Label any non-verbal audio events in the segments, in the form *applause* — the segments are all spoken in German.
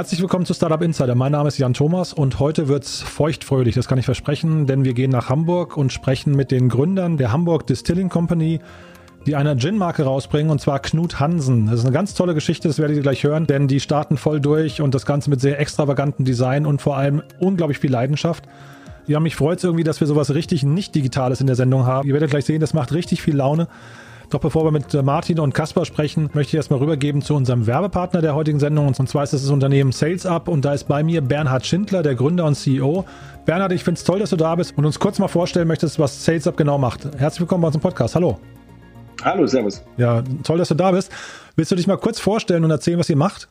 Herzlich willkommen zu Startup Insider. Mein Name ist Jan Thomas und heute wird's feuchtfröhlich, das kann ich versprechen, denn wir gehen nach Hamburg und sprechen mit den Gründern der Hamburg Distilling Company, die eine Gin-Marke rausbringen und zwar Knut Hansen. Das ist eine ganz tolle Geschichte, das werdet ihr gleich hören, denn die starten voll durch und das Ganze mit sehr extravaganten Design und vor allem unglaublich viel Leidenschaft. Ja, mich freut es irgendwie, dass wir sowas richtig nicht Digitales in der Sendung haben. Ihr werdet gleich sehen, das macht richtig viel Laune. Doch bevor wir mit äh, Martin und Kaspar sprechen, möchte ich erstmal rübergeben zu unserem Werbepartner der heutigen Sendung. Und zwar ist das das Unternehmen SalesUp und da ist bei mir Bernhard Schindler, der Gründer und CEO. Bernhard, ich finde es toll, dass du da bist und uns kurz mal vorstellen möchtest, was SalesUp genau macht. Herzlich willkommen bei unserem Podcast. Hallo. Hallo, Servus. Ja, toll, dass du da bist. Willst du dich mal kurz vorstellen und erzählen, was ihr macht?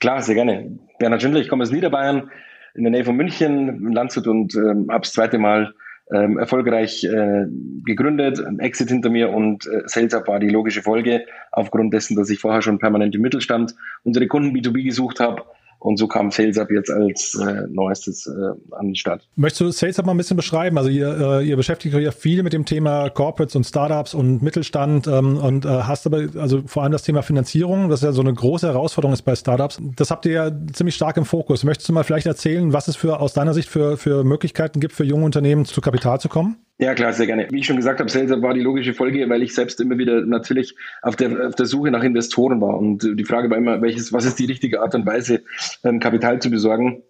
Klar, sehr gerne. Bernhard Schindler, ich komme aus Niederbayern, in der Nähe von München, in Landshut und ähm, habe das zweite Mal ähm, erfolgreich äh, gegründet, ein Exit hinter mir und äh, Sales Up war die logische Folge, aufgrund dessen, dass ich vorher schon permanent im Mittelstand unsere Kunden B2B gesucht habe und so kam SalesUp jetzt als äh, neuestes äh, an die Stadt. Möchtest du SalesUp mal ein bisschen beschreiben? Also ihr, äh, ihr beschäftigt euch ja viel mit dem Thema Corporates und Startups und Mittelstand ähm, und äh, hast aber also vor allem das Thema Finanzierung, das ja so eine große Herausforderung ist bei Startups. Das habt ihr ja ziemlich stark im Fokus. Möchtest du mal vielleicht erzählen, was es für aus deiner Sicht für, für Möglichkeiten gibt, für junge Unternehmen zu Kapital zu kommen? Ja, klar, sehr gerne. Wie ich schon gesagt habe, Sales war die logische Folge, weil ich selbst immer wieder natürlich auf der, auf der Suche nach Investoren war. Und die Frage war immer, welches, was ist die richtige Art und Weise, ähm, Kapital zu besorgen?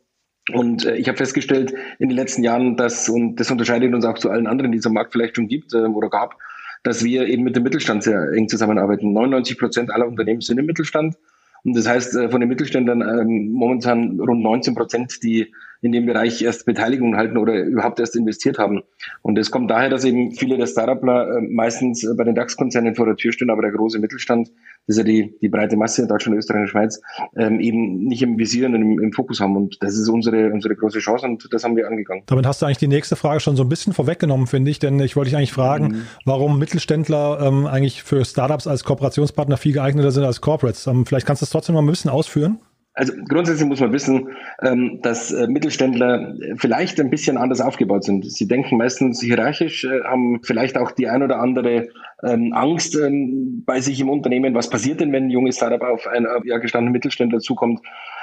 Und äh, ich habe festgestellt in den letzten Jahren, dass, und das unterscheidet uns auch zu allen anderen, die es am Markt vielleicht schon gibt äh, oder gab, dass wir eben mit dem Mittelstand sehr eng zusammenarbeiten. 99 Prozent aller Unternehmen sind im Mittelstand. Und das heißt, äh, von den Mittelständlern ähm, momentan rund 19 Prozent, die in dem Bereich erst Beteiligung halten oder überhaupt erst investiert haben. Und es kommt daher, dass eben viele der Startupler äh, meistens äh, bei den DAX-Konzernen vor der Tür stehen, aber der große Mittelstand, das ist ja die, die breite Masse in Deutschland, Österreich und Schweiz, ähm, eben nicht im Visier und im, im Fokus haben. Und das ist unsere, unsere große Chance und das haben wir angegangen. Damit hast du eigentlich die nächste Frage schon so ein bisschen vorweggenommen, finde ich, denn ich wollte dich eigentlich fragen, mhm. warum Mittelständler ähm, eigentlich für Startups als Kooperationspartner viel geeigneter sind als Corporates. Ähm, vielleicht kannst du das trotzdem noch ein bisschen ausführen? Also grundsätzlich muss man wissen, ähm, dass äh, Mittelständler vielleicht ein bisschen anders aufgebaut sind. Sie denken meistens hierarchisch, äh, haben vielleicht auch die ein oder andere ähm, Angst ähm, bei sich im Unternehmen. Was passiert denn, wenn ein junges Startup auf einen ja, gestandenen Mittelständler zukommt?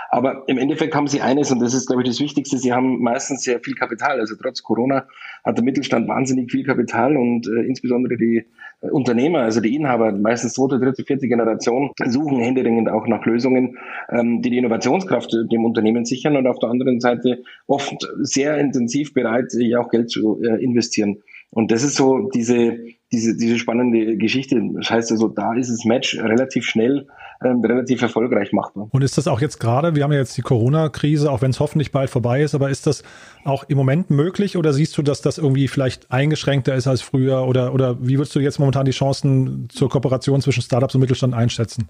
Aber im Endeffekt haben sie eines, und das ist, glaube ich, das Wichtigste, sie haben meistens sehr viel Kapital. Also trotz Corona hat der Mittelstand wahnsinnig viel Kapital und äh, insbesondere die äh, Unternehmer, also die Inhaber, meistens zweite, dritte, vierte Generation, suchen händeringend auch nach Lösungen, ähm, die die Innovationskraft dem Unternehmen sichern und auf der anderen Seite oft sehr intensiv bereit, ja auch Geld zu äh, investieren. Und das ist so diese, diese, diese spannende Geschichte. Das heißt also, da ist das Match relativ schnell ähm, relativ erfolgreich machbar. Und ist das auch jetzt gerade, wir haben ja jetzt die Corona-Krise, auch wenn es hoffentlich bald vorbei ist, aber ist das auch im Moment möglich oder siehst du, dass das irgendwie vielleicht eingeschränkter ist als früher oder, oder wie würdest du jetzt momentan die Chancen zur Kooperation zwischen Startups und Mittelstand einschätzen?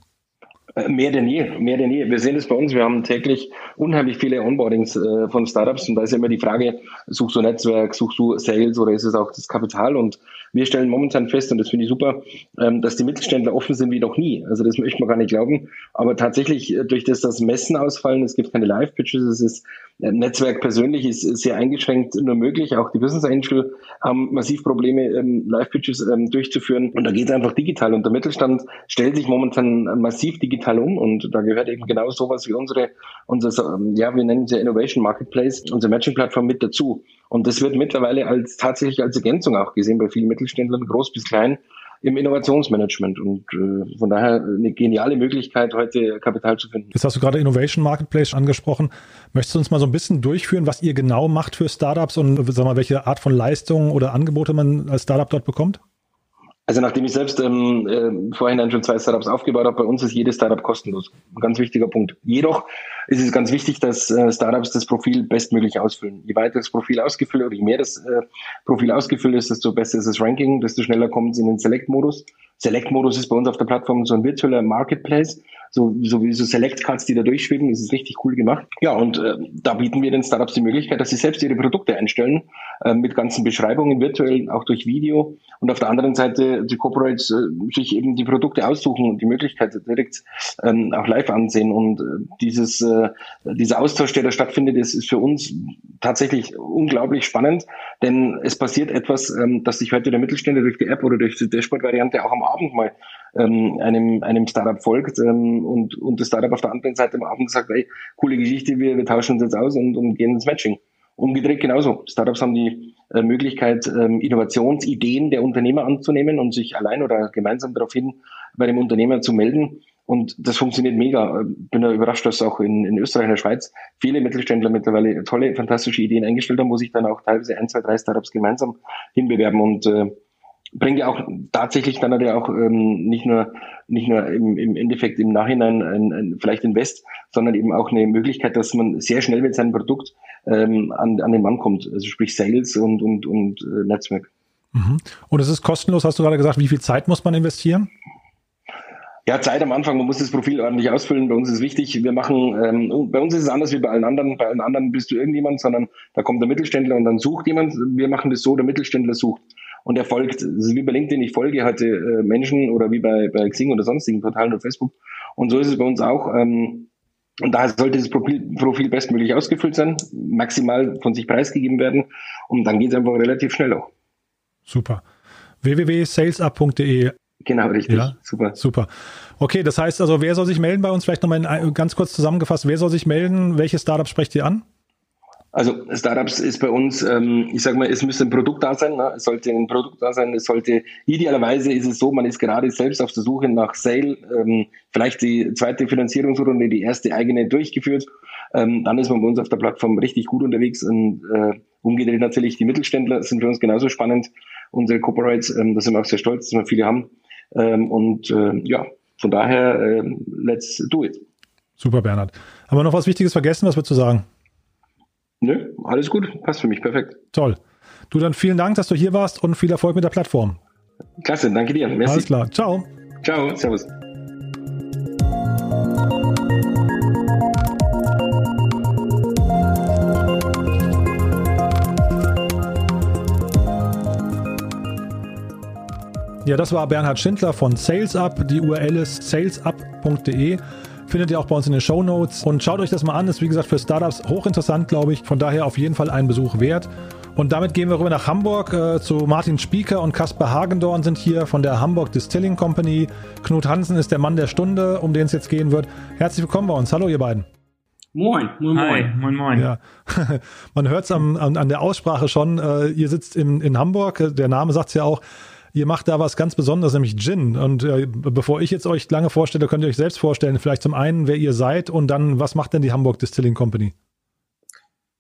Äh, mehr denn je, mehr denn je. Wir sehen es bei uns, wir haben täglich unheimlich viele Onboardings äh, von Startups und da ist ja immer die Frage, suchst du Netzwerk, suchst du Sales oder ist es auch das Kapital? Und wir stellen momentan fest, und das finde ich super, ähm, dass die Mittelständler offen sind wie noch nie. Also das möchte man gar nicht glauben. Aber tatsächlich, äh, durch das, dass Messen ausfallen, es gibt keine Live-Pitches, es ist äh, Netzwerk persönlich ist sehr eingeschränkt nur möglich. Auch die Business Angel haben massiv Probleme, ähm, Live-Pitches ähm, durchzuführen. Und da geht es einfach digital. Und der Mittelstand stellt sich momentan massiv digital um. Und da gehört eben genau sowas wie unsere, unser, ja, wir nennen es ja Innovation Marketplace, unsere Matching-Plattform mit dazu. Und das wird mittlerweile als tatsächlich als Ergänzung auch gesehen bei vielen Mittelständlern, groß bis klein, im Innovationsmanagement. Und äh, von daher eine geniale Möglichkeit, heute Kapital zu finden. Jetzt hast du gerade Innovation Marketplace angesprochen. Möchtest du uns mal so ein bisschen durchführen, was ihr genau macht für Startups und sag mal, welche Art von Leistungen oder Angebote man als Startup dort bekommt? Also nachdem ich selbst ähm, äh, vorhin schon zwei Startups aufgebaut habe, bei uns ist jedes Startup kostenlos. Ein ganz wichtiger Punkt. Jedoch ist es ganz wichtig, dass äh, Startups das Profil bestmöglich ausfüllen. Je weiter das Profil ausgefüllt oder je mehr das äh, Profil ausgefüllt ist, desto besser ist das Ranking, desto schneller kommt es in den Select-Modus. Select-Modus ist bei uns auf der Plattform so ein virtueller Marketplace, so, so wie so Select-Cards, die da durchschweben. Das ist richtig cool gemacht. Ja, und äh, da bieten wir den Startups die Möglichkeit, dass sie selbst ihre Produkte einstellen, äh, mit ganzen Beschreibungen virtuell, auch durch Video. Und auf der anderen Seite die Corporates äh, sich eben die Produkte aussuchen und die Möglichkeit direkt ähm, auch live ansehen. Und äh, dieses, dieser Austausch, der da stattfindet, ist, ist für uns tatsächlich unglaublich spannend, denn es passiert etwas, ähm, dass sich heute der Mittelständler durch die App oder durch die Dashboard-Variante auch am Abend mal ähm, einem, einem Startup folgt und, und das Startup auf der anderen Seite am Abend sagt, ey, coole Geschichte, wir, wir tauschen uns jetzt aus und, und gehen ins Matching. Umgedreht genauso. Startups haben die äh, Möglichkeit, ähm, Innovationsideen der Unternehmer anzunehmen und sich allein oder gemeinsam daraufhin bei dem Unternehmer zu melden. Und das funktioniert mega. Bin da überrascht, dass auch in, in Österreich und der Schweiz viele Mittelständler mittlerweile tolle, fantastische Ideen eingestellt haben, wo sich dann auch teilweise ein, zwei, drei Startups gemeinsam hinbewerben. Und äh, bringt ja auch tatsächlich dann er auch ähm, nicht nur nicht nur im, im Endeffekt im Nachhinein ein, ein, vielleicht Invest, sondern eben auch eine Möglichkeit, dass man sehr schnell mit seinem Produkt ähm, an, an den Mann kommt, also sprich Sales und und und äh, Netzwerk. Mhm. Und es ist kostenlos, hast du gerade gesagt. Wie viel Zeit muss man investieren? Ja, Zeit am Anfang, man muss das Profil ordentlich ausfüllen. Bei uns ist wichtig, wir machen, ähm, bei uns ist es anders wie bei allen anderen. Bei allen anderen bist du irgendjemand, sondern da kommt der Mittelständler und dann sucht jemand. Wir machen das so, der Mittelständler sucht und er folgt. Das ist wie bei LinkedIn, ich folge heute äh, Menschen oder wie bei, bei Xing oder sonstigen Portalen oder Facebook. Und so ist es bei uns auch. Ähm, und daher sollte das Profil, Profil bestmöglich ausgefüllt sein, maximal von sich preisgegeben werden. Und dann geht es einfach relativ schnell auch. Super. www.salesup.de Genau, richtig. Ja, super. Super. Okay, das heißt also, wer soll sich melden bei uns? Vielleicht nochmal ganz kurz zusammengefasst, wer soll sich melden? Welche Startups sprecht ihr an? Also Startups ist bei uns, ähm, ich sage mal, es müsste ein Produkt da sein, ne? es sollte ein Produkt da sein, es sollte, idealerweise ist es so, man ist gerade selbst auf der Suche nach Sale, ähm, vielleicht die zweite Finanzierungsrunde, die erste eigene durchgeführt, ähm, dann ist man bei uns auf der Plattform richtig gut unterwegs und äh, umgedreht natürlich die Mittelständler sind für uns genauso spannend, unsere Corporates, ähm, da sind wir auch sehr stolz, dass wir viele haben ähm, und äh, ja, von daher, äh, let's do it. Super, Bernhard. Haben wir noch was Wichtiges vergessen, was wir zu sagen? Nö, alles gut, passt für mich, perfekt. Toll. Du dann vielen Dank, dass du hier warst und viel Erfolg mit der Plattform. Klasse, danke dir. Merci. Alles klar, ciao. Ciao, servus. Ja, das war Bernhard Schindler von SalesUp. Die URL ist salesup.de. Findet ihr auch bei uns in den Show Notes. Und schaut euch das mal an. Ist wie gesagt für Startups hochinteressant, glaube ich. Von daher auf jeden Fall einen Besuch wert. Und damit gehen wir rüber nach Hamburg äh, zu Martin Spieker und Kaspar Hagendorn sind hier von der Hamburg Distilling Company. Knut Hansen ist der Mann der Stunde, um den es jetzt gehen wird. Herzlich willkommen bei uns. Hallo, ihr beiden. Moin, moin, moin. Hi, moin, moin. Ja. *laughs* Man hört es an, an, der Aussprache schon. Äh, ihr sitzt in, in Hamburg. Der Name sagt es ja auch. Ihr macht da was ganz Besonderes, nämlich Gin. Und äh, bevor ich jetzt euch lange vorstelle, könnt ihr euch selbst vorstellen, vielleicht zum einen, wer ihr seid und dann, was macht denn die Hamburg Distilling Company?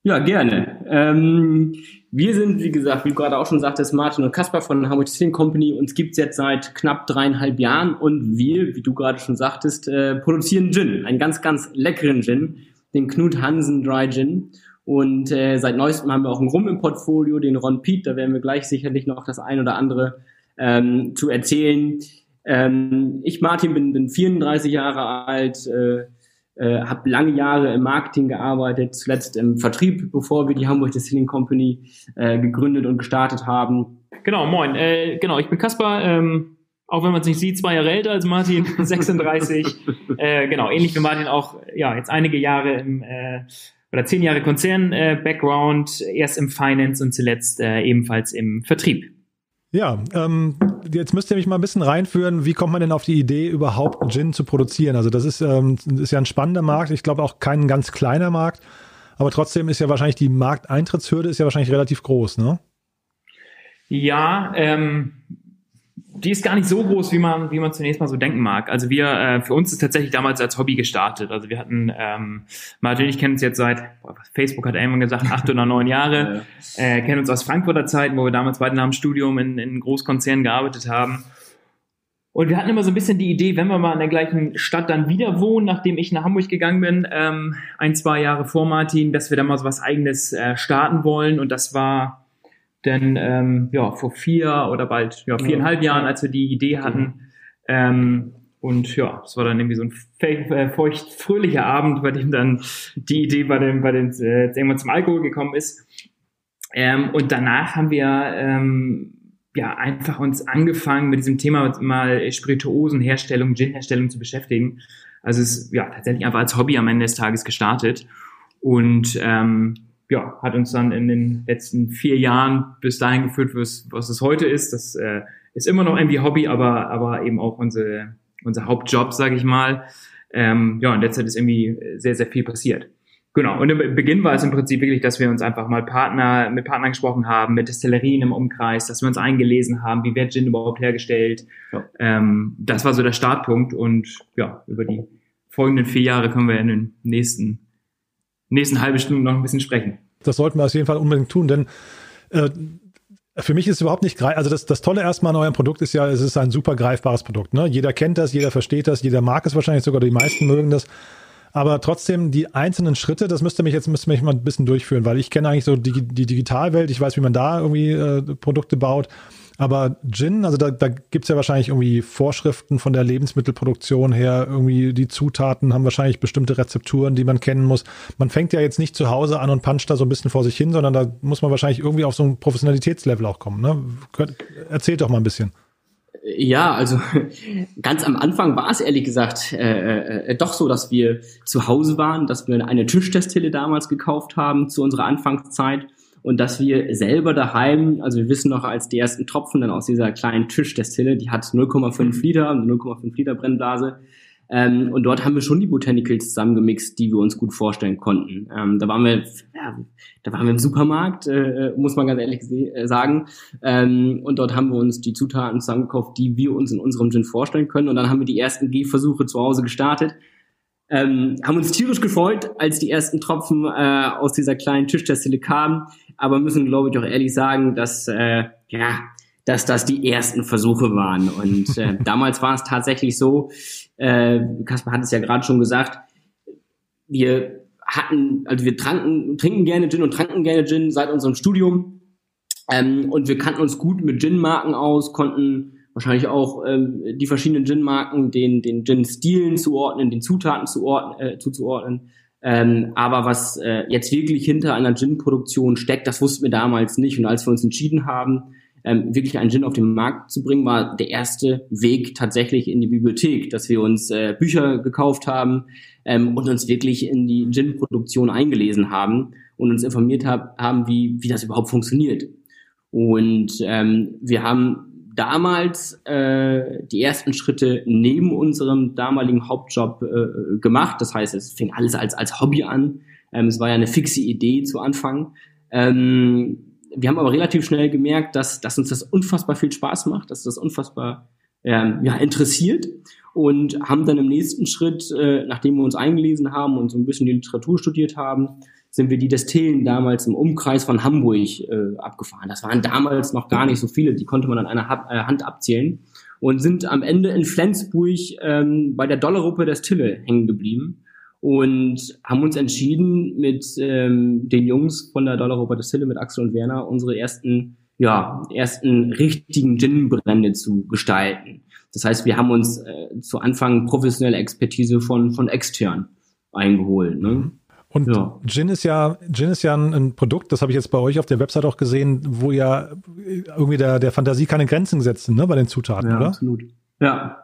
Ja, gerne. Ähm, wir sind, wie gesagt, wie gerade auch schon sagtest, Martin und Kaspar von Hamburg Distilling Company. Uns gibt's jetzt seit knapp dreieinhalb Jahren und wir, wie du gerade schon sagtest, äh, produzieren Gin. Einen ganz, ganz leckeren Gin, den Knut Hansen Dry Gin. Und äh, seit neuestem haben wir auch einen Rum im Portfolio, den Ron Pete. Da werden wir gleich sicherlich noch das ein oder andere ähm, zu erzählen. Ähm, ich, Martin, bin, bin 34 Jahre alt, äh, äh, habe lange Jahre im Marketing gearbeitet, zuletzt im Vertrieb, bevor wir die Hamburg Distilling Company äh, gegründet und gestartet haben. Genau, moin. Äh, genau, ich bin Kaspar. Ähm, auch wenn man es nicht sieht, zwei Jahre älter als Martin, *laughs* 36. äh, genau, ähnlich wie Martin auch, ja, jetzt einige Jahre im äh, oder zehn Jahre Konzern-Background, äh, erst im Finance und zuletzt äh, ebenfalls im Vertrieb. Ja, ähm, jetzt müsst ihr mich mal ein bisschen reinführen. Wie kommt man denn auf die Idee, überhaupt Gin zu produzieren? Also das ist, ähm, ist ja ein spannender Markt. Ich glaube auch kein ganz kleiner Markt. Aber trotzdem ist ja wahrscheinlich die Markteintrittshürde ist ja wahrscheinlich relativ groß, ne? Ja, ähm, die ist gar nicht so groß, wie man, wie man zunächst mal so denken mag. Also wir, äh, für uns ist tatsächlich damals als Hobby gestartet. Also wir hatten, ähm, Martin, ich kenne uns jetzt seit, boah, Facebook hat irgendwann gesagt, acht oder neun Jahre, *laughs* äh, kennen uns aus Frankfurter Zeiten, wo wir damals beide nach dem Studium in, in Großkonzernen gearbeitet haben. Und wir hatten immer so ein bisschen die Idee, wenn wir mal in der gleichen Stadt dann wieder wohnen, nachdem ich nach Hamburg gegangen bin, ähm, ein, zwei Jahre vor Martin, dass wir dann mal so was eigenes äh, starten wollen. Und das war denn ähm, ja, vor vier oder bald ja, viereinhalb ja. Jahren, als wir die Idee hatten, ähm, und ja, es war dann irgendwie so ein äh, feucht fröhlicher Abend, bei dem dann die Idee bei dem, bei den äh, irgendwann zum Alkohol gekommen ist. Ähm, und danach haben wir ähm, ja einfach uns angefangen mit diesem Thema mal Spirituosenherstellung, Ginherstellung zu beschäftigen. Also es ist ja tatsächlich einfach als Hobby am Ende des Tages gestartet und ähm, ja, hat uns dann in den letzten vier Jahren bis dahin geführt, was, was es heute ist. Das äh, ist immer noch irgendwie Hobby, aber, aber eben auch unsere, unser Hauptjob, sage ich mal. Ähm, ja, in der Zeit ist irgendwie sehr, sehr viel passiert. Genau. Und im Beginn war es im Prinzip wirklich, dass wir uns einfach mal Partner, mit Partnern gesprochen haben, mit Destillerien im Umkreis, dass wir uns eingelesen haben, wie wird Gin überhaupt hergestellt. Ja. Ähm, das war so der Startpunkt und ja, über die folgenden vier Jahre können wir in den nächsten, nächsten halben Stunden noch ein bisschen sprechen. Das sollten wir auf jeden Fall unbedingt tun, denn äh, für mich ist es überhaupt nicht greif. Also das, das Tolle erstmal an eurem Produkt ist ja, es ist ein super greifbares Produkt. Ne? Jeder kennt das, jeder versteht das, jeder mag es wahrscheinlich sogar, die meisten mögen das. Aber trotzdem die einzelnen Schritte, das müsste mich jetzt müsste mich mal ein bisschen durchführen, weil ich kenne eigentlich so die, die Digitalwelt, ich weiß, wie man da irgendwie äh, Produkte baut. Aber Gin, also da, da gibt ja wahrscheinlich irgendwie Vorschriften von der Lebensmittelproduktion her, irgendwie die Zutaten haben wahrscheinlich bestimmte Rezepturen, die man kennen muss. Man fängt ja jetzt nicht zu Hause an und puncht da so ein bisschen vor sich hin, sondern da muss man wahrscheinlich irgendwie auf so ein Professionalitätslevel auch kommen. Ne? Erzählt doch mal ein bisschen. Ja, also ganz am Anfang war es ehrlich gesagt äh, äh, äh, doch so, dass wir zu Hause waren, dass wir eine Tischtestille damals gekauft haben zu unserer Anfangszeit und dass wir selber daheim, also wir wissen noch, als die ersten Tropfen dann aus dieser kleinen Tischtestille, die hat 0,5 Liter, 0,5 Liter Brennblase, ähm, und dort haben wir schon die Botanicals zusammengemixt, die wir uns gut vorstellen konnten. Ähm, da waren wir, ja, da waren wir im Supermarkt, äh, muss man ganz ehrlich äh, sagen. Ähm, und dort haben wir uns die Zutaten zusammengekauft, die wir uns in unserem Gin vorstellen können. Und dann haben wir die ersten Gehversuche zu Hause gestartet. Ähm, haben uns tierisch gefreut, als die ersten Tropfen äh, aus dieser kleinen Tischtestille kamen. Aber müssen, glaube ich, auch ehrlich sagen, dass äh, ja dass das die ersten Versuche waren. Und äh, *laughs* damals war es tatsächlich so, äh, Kaspar hat es ja gerade schon gesagt, wir hatten, also wir tranken, trinken gerne Gin und tranken gerne Gin seit unserem Studium. Ähm, und wir kannten uns gut mit Gin-Marken aus, konnten wahrscheinlich auch ähm, die verschiedenen Gin-Marken, den, den Gin-Stilen zuordnen, den Zutaten zuordnen, äh, zuzuordnen. Ähm, aber was äh, jetzt wirklich hinter einer Gin-Produktion steckt, das wussten wir damals nicht. Und als wir uns entschieden haben, ähm, wirklich einen Gin auf den Markt zu bringen, war der erste Weg tatsächlich in die Bibliothek, dass wir uns äh, Bücher gekauft haben ähm, und uns wirklich in die Gin-Produktion eingelesen haben und uns informiert hab, haben, wie, wie das überhaupt funktioniert. Und ähm, wir haben damals äh, die ersten Schritte neben unserem damaligen Hauptjob äh, gemacht. Das heißt, es fing alles als, als Hobby an. Ähm, es war ja eine fixe Idee zu Anfang. Ähm, wir haben aber relativ schnell gemerkt, dass, dass uns das unfassbar viel Spaß macht, dass das unfassbar ähm, ja, interessiert und haben dann im nächsten Schritt, äh, nachdem wir uns eingelesen haben und so ein bisschen die Literatur studiert haben, sind wir die Destillen damals im Umkreis von Hamburg äh, abgefahren. Das waren damals noch gar nicht so viele, die konnte man an einer ha äh, Hand abzählen und sind am Ende in Flensburg ähm, bei der Dollargruppe Destille hängen geblieben und haben uns entschieden, mit ähm, den Jungs von der Dollar Robert Distille, mit Axel und Werner, unsere ersten, ja, ersten richtigen Gin-Brände zu gestalten. Das heißt, wir haben uns äh, zu Anfang professionelle Expertise von, von extern eingeholt. Ne? Und ja. Gin ist ja, Gin ist ja ein, ein Produkt, das habe ich jetzt bei euch auf der Website auch gesehen, wo ja irgendwie der, der Fantasie keine Grenzen gesetzt sind, ne, bei den Zutaten, ja, oder? Absolut. Ja,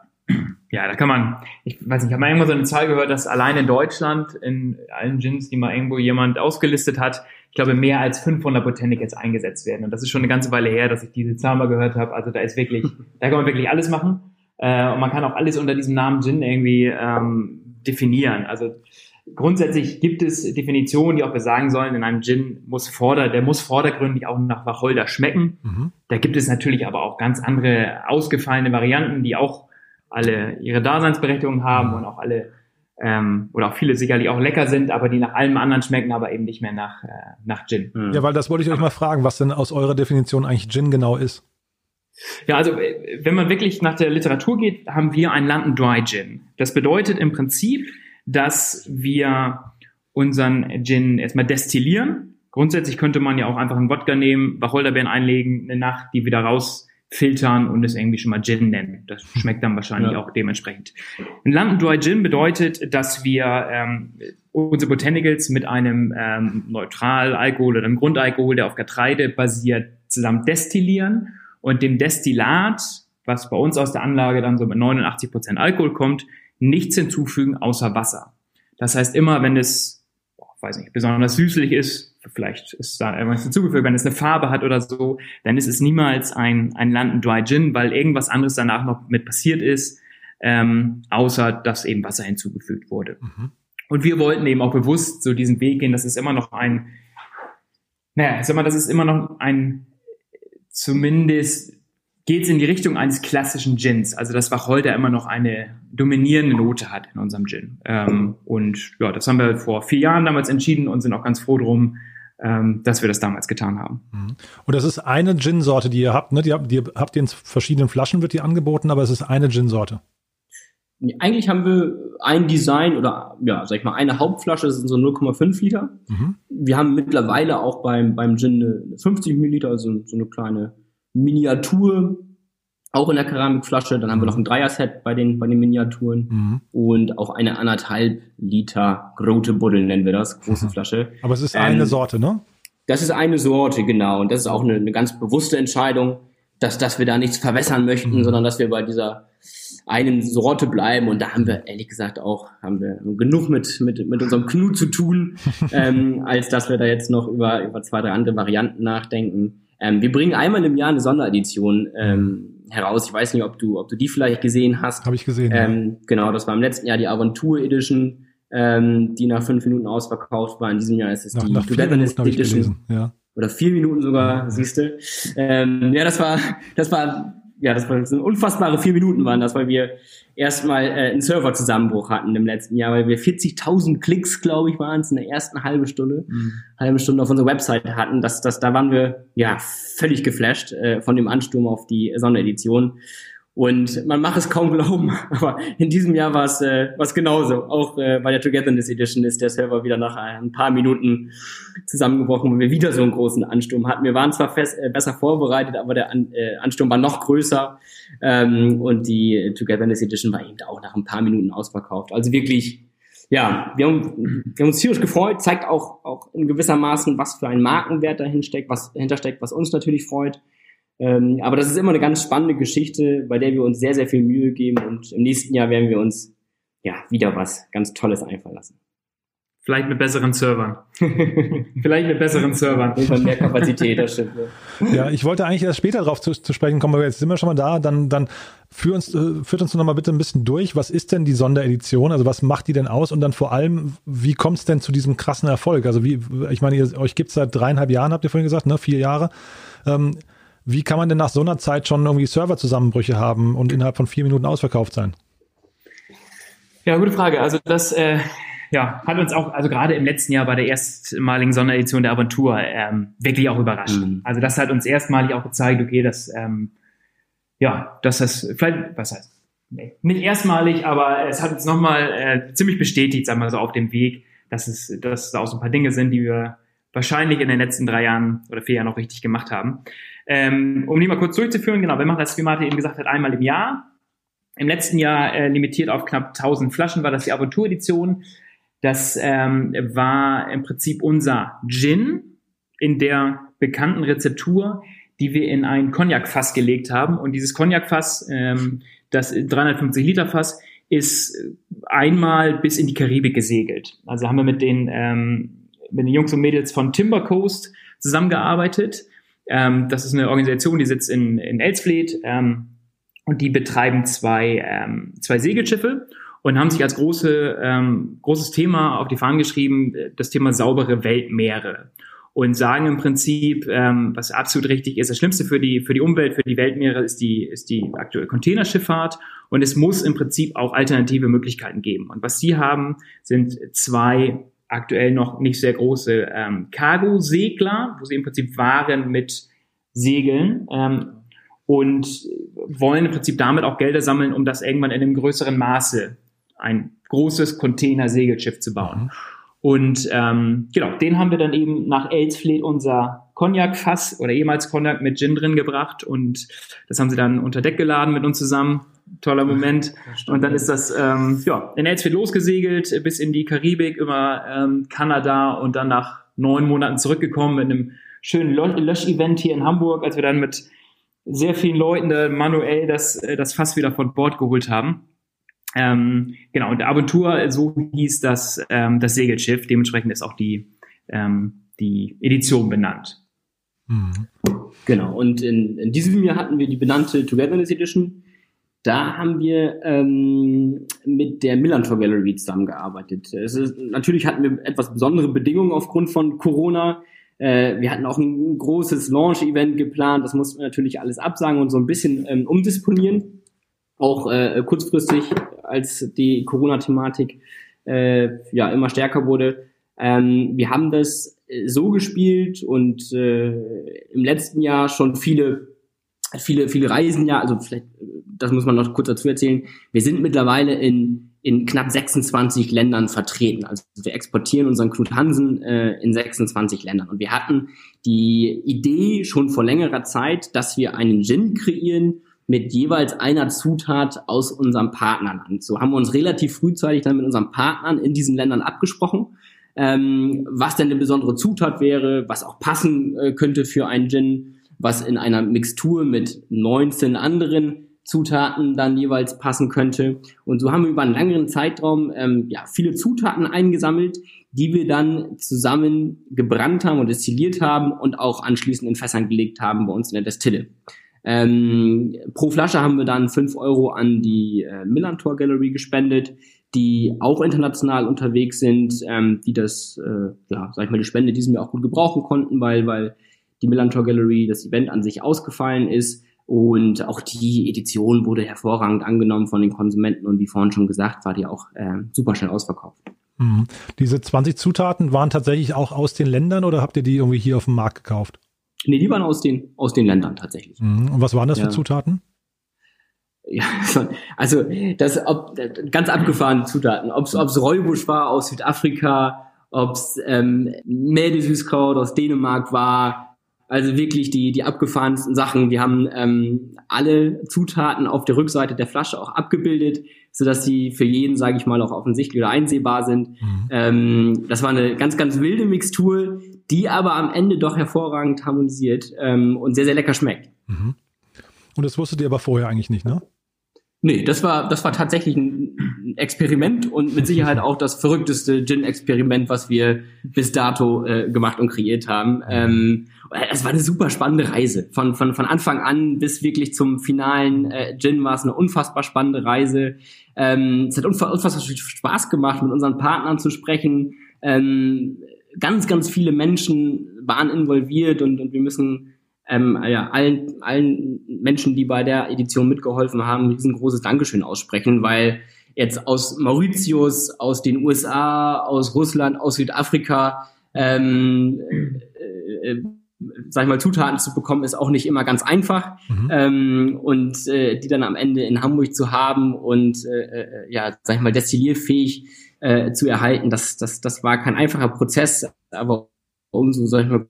ja, da kann man, ich weiß nicht, ich habe mal irgendwo so eine Zahl gehört, dass allein in Deutschland in allen Gins, die mal irgendwo jemand ausgelistet hat, ich glaube, mehr als 500 Botanicals eingesetzt werden. Und das ist schon eine ganze Weile her, dass ich diese Zahl mal gehört habe. Also da ist wirklich, *laughs* da kann man wirklich alles machen. Äh, und man kann auch alles unter diesem Namen Gin irgendwie ähm, definieren. Also grundsätzlich gibt es Definitionen, die auch besagen sollen, in einem Gin muss vorder, der muss vordergründig auch nach Wacholder schmecken. Mhm. Da gibt es natürlich aber auch ganz andere ausgefallene Varianten, die auch alle ihre Daseinsberechtigung haben und auch alle ähm, oder auch viele sicherlich auch lecker sind, aber die nach allem anderen schmecken, aber eben nicht mehr nach, äh, nach Gin. Hm. Ja, weil das wollte ich euch mal fragen, was denn aus eurer Definition eigentlich Gin genau ist. Ja, also äh, wenn man wirklich nach der Literatur geht, haben wir einen London Dry Gin. Das bedeutet im Prinzip, dass wir unseren Gin erstmal destillieren. Grundsätzlich könnte man ja auch einfach einen Wodka nehmen, Wacholderbeeren einlegen, eine Nacht, die wieder raus filtern und es irgendwie schon mal Gin nennen. Das schmeckt dann wahrscheinlich ja. auch dementsprechend. Ein London Dry Gin bedeutet, dass wir ähm, unsere Botanicals mit einem ähm, Neutralalkohol oder einem Grundalkohol, der auf Getreide basiert, zusammen destillieren und dem Destillat, was bei uns aus der Anlage dann so mit 89 Prozent Alkohol kommt, nichts hinzufügen außer Wasser. Das heißt immer, wenn es, oh, weiß nicht, besonders süßlich ist, vielleicht ist da irgendwas hinzugefügt, wenn es eine Farbe hat oder so, dann ist es niemals ein, ein London Dry Gin, weil irgendwas anderes danach noch mit passiert ist, ähm, außer dass eben Wasser hinzugefügt wurde. Mhm. Und wir wollten eben auch bewusst so diesen Weg gehen, das ist immer noch ein, naja, sag mal, das ist immer noch ein, zumindest geht es in die Richtung eines klassischen Gins. Also das Wacholder immer noch eine dominierende Note hat in unserem Gin. Ähm, und ja, das haben wir vor vier Jahren damals entschieden und sind auch ganz froh drum, ähm, dass wir das damals getan haben. Mhm. Und das ist eine Gin-Sorte, die ihr habt, ne? Die habt, die habt ihr in verschiedenen Flaschen, wird die angeboten, aber es ist eine Gin-Sorte. Eigentlich haben wir ein Design oder ja, sag ich mal, eine Hauptflasche, das sind so 0,5 Liter. Mhm. Wir haben mittlerweile auch beim, beim Gin eine 50 Milliliter, also so eine kleine Miniatur, auch in der Keramikflasche. Dann haben wir noch ein Dreier-Set bei den, bei den Miniaturen mhm. und auch eine anderthalb Liter Grote Buddel nennen wir das, große mhm. Flasche. Aber es ist ähm, eine Sorte, ne? Das ist eine Sorte, genau. Und das ist auch eine, eine ganz bewusste Entscheidung, dass, dass wir da nichts verwässern möchten, mhm. sondern dass wir bei dieser einen Sorte bleiben. Und da haben wir ehrlich gesagt auch haben wir genug mit, mit, mit unserem Knut zu tun, *laughs* ähm, als dass wir da jetzt noch über, über zwei, drei andere Varianten nachdenken. Ähm, wir bringen einmal im Jahr eine Sonderedition ähm, heraus. Ich weiß nicht, ob du, ob du die vielleicht gesehen hast. Habe ich gesehen. Ähm, ja. Genau, das war im letzten Jahr die Aventur Edition, ähm, die nach fünf Minuten ausverkauft war. In diesem Jahr ist es nach, die nach Togetherness Edition. Ja. Oder vier Minuten sogar, ja. siehst du. Ähm, ja, das war, das war ja, das waren unfassbare vier Minuten waren das, weil wir erstmal äh, einen Serverzusammenbruch hatten im letzten Jahr, weil wir 40.000 Klicks, glaube ich, waren es in der ersten halben Stunde, mhm. halbe Stunde auf unserer Website hatten. Das, das, da waren wir ja völlig geflasht äh, von dem Ansturm auf die Sonderedition. Und man macht es kaum glauben, *laughs* aber in diesem Jahr war es äh, was genauso. Auch äh, bei der Togetherness Edition ist der Server wieder nach ein paar Minuten zusammengebrochen, weil wir wieder so einen großen Ansturm hatten. Wir waren zwar fest, äh, besser vorbereitet, aber der An äh, Ansturm war noch größer ähm, und die Togetherness Edition war eben auch nach ein paar Minuten ausverkauft. Also wirklich, ja, wir haben, wir haben uns tierisch gefreut, zeigt auch, auch in gewissermaßen, was für ein Markenwert dahin steckt, was hintersteckt, was uns natürlich freut. Ähm, aber das ist immer eine ganz spannende Geschichte, bei der wir uns sehr, sehr viel Mühe geben und im nächsten Jahr werden wir uns ja wieder was ganz Tolles einfallen lassen. Vielleicht mit besseren Servern. Vielleicht mit besseren Servern. mehr Kapazität, das stimmt. Ja, ich wollte eigentlich erst später darauf zu, zu, sprechen kommen, aber jetzt sind wir schon mal da. Dann, dann führ uns, äh, führt uns noch mal bitte ein bisschen durch. Was ist denn die Sonderedition? Also was macht die denn aus? Und dann vor allem, wie kommt es denn zu diesem krassen Erfolg? Also wie, ich meine, ihr, euch gibt es seit dreieinhalb Jahren, habt ihr vorhin gesagt, ne? Vier Jahre. Ähm, wie kann man denn nach so einer Zeit schon irgendwie Serverzusammenbrüche haben und innerhalb von vier Minuten ausverkauft sein? Ja, gute Frage. Also das äh, ja, hat uns auch, also gerade im letzten Jahr bei der erstmaligen Sonderedition der Aventur ähm, wirklich auch überrascht. Mhm. Also das hat uns erstmalig auch gezeigt, okay, dass ähm, ja, dass das vielleicht, was heißt, nee, nicht erstmalig, aber es hat uns nochmal äh, ziemlich bestätigt, sagen wir so, auf dem Weg, dass es, dass da auch so ein paar Dinge sind, die wir wahrscheinlich in den letzten drei Jahren oder vier Jahren noch richtig gemacht haben. Ähm, um die mal kurz durchzuführen, genau, wir machen das, wie Martin eben gesagt hat, einmal im Jahr. Im letzten Jahr äh, limitiert auf knapp 1000 Flaschen war das die Aventuredition. Das ähm, war im Prinzip unser Gin in der bekannten Rezeptur, die wir in ein Cognac-Fass gelegt haben. Und dieses Cognac-Fass, ähm, das 350 Liter Fass, ist einmal bis in die Karibik gesegelt. Also haben wir mit den ähm, mit den Jungs und Mädels von Timber Coast zusammengearbeitet. Ähm, das ist eine Organisation, die sitzt in, in Elsfleth ähm, und die betreiben zwei, ähm, zwei Segelschiffe und haben sich als große, ähm, großes Thema auf die Fahnen geschrieben, das Thema saubere Weltmeere. Und sagen im Prinzip, ähm, was absolut richtig ist, das Schlimmste für die, für die Umwelt, für die Weltmeere ist die, ist die aktuelle Containerschifffahrt. Und es muss im Prinzip auch alternative Möglichkeiten geben. Und was sie haben, sind zwei aktuell noch nicht sehr große ähm, Cargo-Segler, wo sie im Prinzip Waren mit Segeln ähm, und wollen im Prinzip damit auch Gelder sammeln, um das irgendwann in einem größeren Maße ein großes Container-Segelschiff zu bauen. Mhm. Und ähm, genau, den haben wir dann eben nach Elsfleth unser Cognac-Fass oder ehemals Cognac mit Gin drin gebracht und das haben sie dann unter Deck geladen mit uns zusammen. Toller Moment. Und dann ist das ähm, ja, in Elsfeld losgesegelt bis in die Karibik, über ähm, Kanada und dann nach neun Monaten zurückgekommen mit einem schönen Lösch-Event hier in Hamburg, als wir dann mit sehr vielen Leuten da manuell das, äh, das Fass wieder von Bord geholt haben. Ähm, genau, und der Aventur, so hieß das, ähm, das Segelschiff, dementsprechend ist auch die, ähm, die Edition benannt. Genau, und in, in, diesem Jahr hatten wir die benannte Togetherness Edition. Da haben wir ähm, mit der Millantor Gallery zusammengearbeitet. Ist, natürlich hatten wir etwas besondere Bedingungen aufgrund von Corona. Äh, wir hatten auch ein großes Launch-Event geplant. Das mussten wir natürlich alles absagen und so ein bisschen ähm, umdisponieren. Auch äh, kurzfristig, als die Corona-Thematik äh, ja immer stärker wurde. Ähm, wir haben das äh, so gespielt und äh, im letzten Jahr schon viele viele viele Reisen ja also vielleicht das muss man noch kurz dazu erzählen. Wir sind mittlerweile in in knapp 26 Ländern vertreten. Also wir exportieren unseren Knut Hansen äh, in 26 Ländern. Und wir hatten die Idee schon vor längerer Zeit dass wir einen Gin kreieren mit jeweils einer Zutat aus unserem Partnerland. So haben wir uns relativ frühzeitig dann mit unseren Partnern in diesen Ländern abgesprochen ähm, was denn eine besondere Zutat wäre, was auch passen äh, könnte für einen Gin, was in einer Mixtur mit 19 anderen Zutaten dann jeweils passen könnte. Und so haben wir über einen längeren Zeitraum ähm, ja, viele Zutaten eingesammelt, die wir dann zusammen gebrannt haben und destilliert haben und auch anschließend in Fässern gelegt haben bei uns in der Destille. Ähm, pro Flasche haben wir dann fünf Euro an die äh, Millantor Gallery gespendet die auch international unterwegs sind, ähm, die das, äh, ja, sag ich mal, die Spende diesem Jahr auch gut gebrauchen konnten, weil, weil die Millantor Gallery, das Event an sich ausgefallen ist. Und auch die Edition wurde hervorragend angenommen von den Konsumenten und wie vorhin schon gesagt, war die auch äh, super schnell ausverkauft. Mhm. Diese 20 Zutaten waren tatsächlich auch aus den Ländern oder habt ihr die irgendwie hier auf dem Markt gekauft? Nee, die waren aus den, aus den Ländern tatsächlich. Mhm. Und was waren das ja. für Zutaten? Ja, also das ob, ganz abgefahrene Zutaten. Ob es Räubusch war aus Südafrika, ob es ähm, Mädesüßkraut aus Dänemark war. Also wirklich die, die abgefahrensten Sachen. Wir haben ähm, alle Zutaten auf der Rückseite der Flasche auch abgebildet, sodass sie für jeden, sage ich mal, auch offensichtlich oder einsehbar sind. Mhm. Ähm, das war eine ganz, ganz wilde Mixtur, die aber am Ende doch hervorragend harmonisiert ähm, und sehr, sehr lecker schmeckt. Mhm. Und das wusstet ihr aber vorher eigentlich nicht, ne? Nee, das war, das war tatsächlich ein Experiment und mit Sicherheit auch das verrückteste Gin-Experiment, was wir bis dato äh, gemacht und kreiert haben. Ähm, es war eine super spannende Reise. Von, von, von Anfang an bis wirklich zum finalen äh, Gin war es eine unfassbar spannende Reise. Ähm, es hat unfassbar, unfassbar viel Spaß gemacht, mit unseren Partnern zu sprechen. Ähm, ganz, ganz viele Menschen waren involviert und, und wir müssen ähm, ja, allen, allen Menschen, die bei der Edition mitgeholfen haben, ein riesengroßes Dankeschön aussprechen, weil jetzt aus Mauritius, aus den USA, aus Russland, aus Südafrika, ähm, äh, äh, sag ich mal, Zutaten zu bekommen, ist auch nicht immer ganz einfach. Mhm. Ähm, und äh, die dann am Ende in Hamburg zu haben und äh, äh, ja, sag ich mal, destillierfähig äh, zu erhalten, das, das, das war kein einfacher Prozess, aber umso, sag ich mal,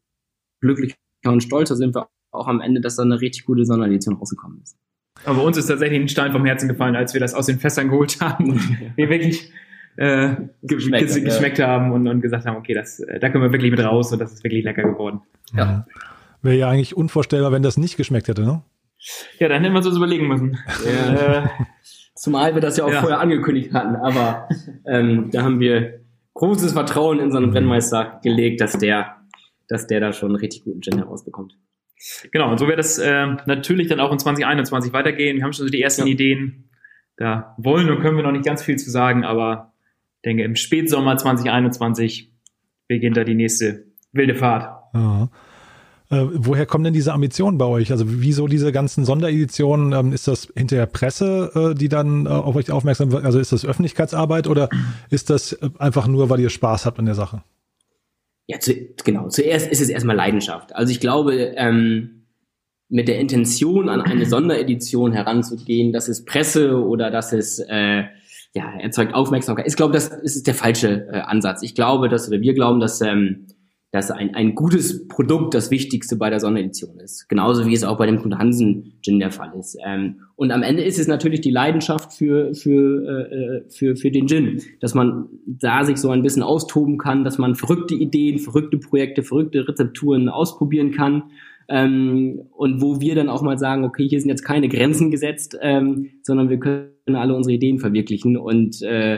glücklich und stolzer sind wir auch am Ende, dass da eine richtig gute Sonderedition rausgekommen ist. Aber uns ist tatsächlich ein Stein vom Herzen gefallen, als wir das aus den Fässern geholt haben und *laughs* wir wirklich äh, geschmeckt, ge geschmeckt ja. haben und, und, gesagt haben, okay, das, äh, da können wir wirklich mit raus und das ist wirklich lecker geworden. Ja. Wäre ja eigentlich unvorstellbar, wenn das nicht geschmeckt hätte, ne? Ja, dann hätten wir uns überlegen müssen. Ja. Äh, Zumal wir das ja auch ja. vorher angekündigt hatten, aber ähm, da haben wir großes Vertrauen in unseren Brennmeister gelegt, dass der dass der da schon einen richtig guten Gin herausbekommt. Genau, und so wird es äh, natürlich dann auch in 2021 weitergehen. Wir haben schon so die ersten ja. Ideen. Da wollen und können wir noch nicht ganz viel zu sagen, aber ich denke, im Spätsommer 2021 beginnt da die nächste wilde Fahrt. Ja. Äh, woher kommen denn diese Ambitionen bei euch? Also wieso diese ganzen Sondereditionen? Ähm, ist das hinterher Presse, äh, die dann äh, auf euch aufmerksam wird? Also ist das Öffentlichkeitsarbeit oder ist das äh, einfach nur, weil ihr Spaß habt an der Sache? Ja, zu, genau. Zuerst ist es erstmal Leidenschaft. Also ich glaube, ähm, mit der Intention an eine Sonderedition heranzugehen, dass es Presse oder dass es äh, ja, erzeugt Aufmerksamkeit. Ich glaube, das ist der falsche äh, Ansatz. Ich glaube, dass, oder wir glauben, dass ähm, dass ein, ein gutes Produkt das Wichtigste bei der Sonderedition ist. Genauso wie es auch bei dem Knut Hansen Gin der Fall ist. Ähm, und am Ende ist es natürlich die Leidenschaft für, für, äh, für, für den Gin, dass man da sich so ein bisschen austoben kann, dass man verrückte Ideen, verrückte Projekte, verrückte Rezepturen ausprobieren kann. Ähm, und wo wir dann auch mal sagen, okay, hier sind jetzt keine Grenzen gesetzt, ähm, sondern wir können alle unsere Ideen verwirklichen. Und äh,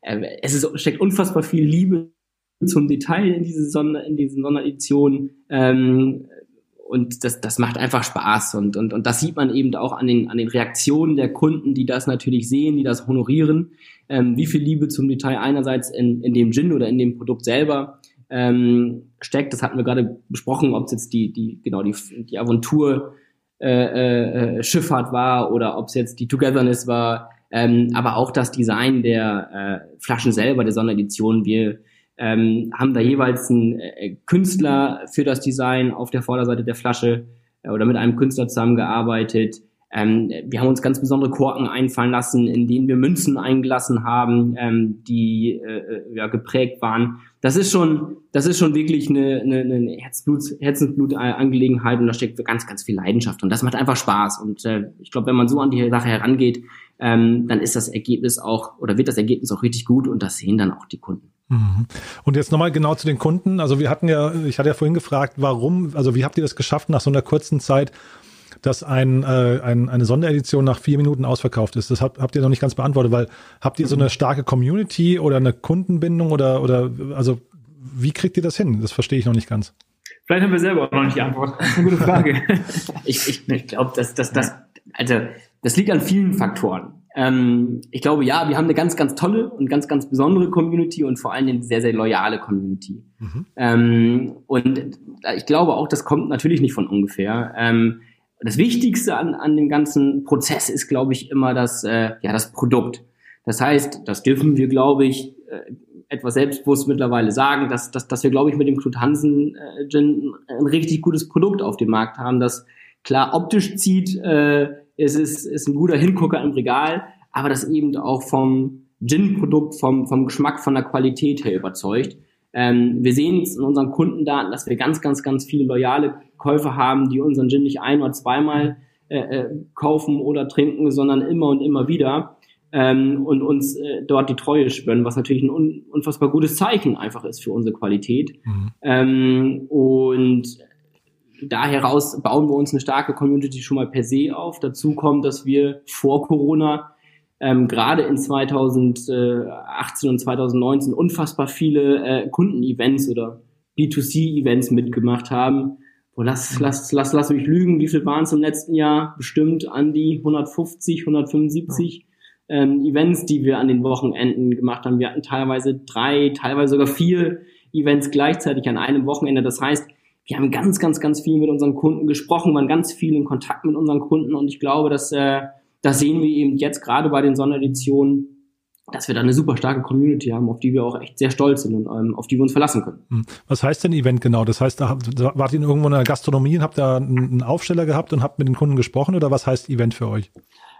äh es ist, steckt unfassbar viel Liebe zum Detail in diese Sonder, in diesen Sondereditionen. Ähm, und das, das macht einfach Spaß und, und, und das sieht man eben auch an den, an den Reaktionen der Kunden, die das natürlich sehen, die das honorieren, ähm, wie viel Liebe zum Detail einerseits in, in dem Gin oder in dem Produkt selber ähm, steckt. Das hatten wir gerade besprochen, ob es jetzt die, die, genau, die, die Aventur äh, äh, Schifffahrt war oder ob es jetzt die Togetherness war, ähm, aber auch das Design der äh, Flaschen selber, der Sonderedition. Wir ähm, haben da jeweils einen äh, Künstler für das Design auf der Vorderseite der Flasche äh, oder mit einem Künstler zusammengearbeitet. Ähm, wir haben uns ganz besondere Korken einfallen lassen, in denen wir Münzen eingelassen haben, ähm, die äh, äh ja, geprägt waren. Das ist schon, das ist schon wirklich eine, eine, eine Herzblut, Herzensblut-Angelegenheit und da steckt ganz, ganz viel Leidenschaft und das macht einfach Spaß. Und äh, ich glaube, wenn man so an die Sache herangeht, ähm, dann ist das Ergebnis auch oder wird das Ergebnis auch richtig gut und das sehen dann auch die Kunden. Mhm. Und jetzt nochmal genau zu den Kunden. Also wir hatten ja, ich hatte ja vorhin gefragt, warum, also wie habt ihr das geschafft nach so einer kurzen Zeit, dass ein, äh, ein, eine Sonderedition nach vier Minuten ausverkauft ist? Das habt, habt ihr noch nicht ganz beantwortet, weil habt ihr so eine starke Community oder eine Kundenbindung oder, oder also wie kriegt ihr das hin? Das verstehe ich noch nicht ganz. Vielleicht haben wir selber auch noch nicht die Antwort. Das ist eine gute Frage. ich ich, ich glaube, dass das, das, also, das liegt an vielen Faktoren. Ähm, ich glaube, ja, wir haben eine ganz, ganz tolle und ganz, ganz besondere Community und vor allem eine sehr, sehr loyale Community. Mhm. Ähm, und ich glaube auch, das kommt natürlich nicht von ungefähr. Ähm, das Wichtigste an, an dem ganzen Prozess ist, glaube ich, immer das, äh, ja, das Produkt. Das heißt, das dürfen wir, glaube ich, äh, etwas selbstbewusst mittlerweile sagen, dass, dass, dass wir, glaube ich, mit dem Knut Hansen äh, Gin ein richtig gutes Produkt auf dem Markt haben, das klar optisch zieht, äh, es ist, ist ein guter Hingucker im Regal, aber das eben auch vom Gin-Produkt, vom, vom Geschmack, von der Qualität her überzeugt. Ähm, wir sehen es in unseren Kundendaten, dass wir ganz, ganz, ganz viele loyale Käufer haben, die unseren Gin nicht ein- oder zweimal äh, äh, kaufen oder trinken, sondern immer und immer wieder ähm, und uns äh, dort die Treue spüren, was natürlich ein un unfassbar gutes Zeichen einfach ist für unsere Qualität. Mhm. Ähm, und da heraus bauen wir uns eine starke Community schon mal per se auf. Dazu kommt, dass wir vor Corona ähm, gerade in 2018 und 2019 unfassbar viele äh, Kundenevents oder B2C-Events mitgemacht haben. Oh, lass, lass, lass, lass mich lügen, wie viel waren es im letzten Jahr? Bestimmt an die 150, 175 ähm, Events, die wir an den Wochenenden gemacht haben. Wir hatten teilweise drei, teilweise sogar vier Events gleichzeitig an einem Wochenende. Das heißt, wir haben ganz, ganz, ganz viel mit unseren Kunden gesprochen, waren ganz viel in Kontakt mit unseren Kunden und ich glaube, dass äh, das sehen wir eben jetzt gerade bei den Sondereditionen, dass wir da eine super starke Community haben, auf die wir auch echt sehr stolz sind und ähm, auf die wir uns verlassen können. Hm. Was heißt denn Event genau? Das heißt, da, wart ihr irgendwo in der Gastronomie und habt da einen Aufsteller gehabt und habt mit den Kunden gesprochen oder was heißt Event für euch?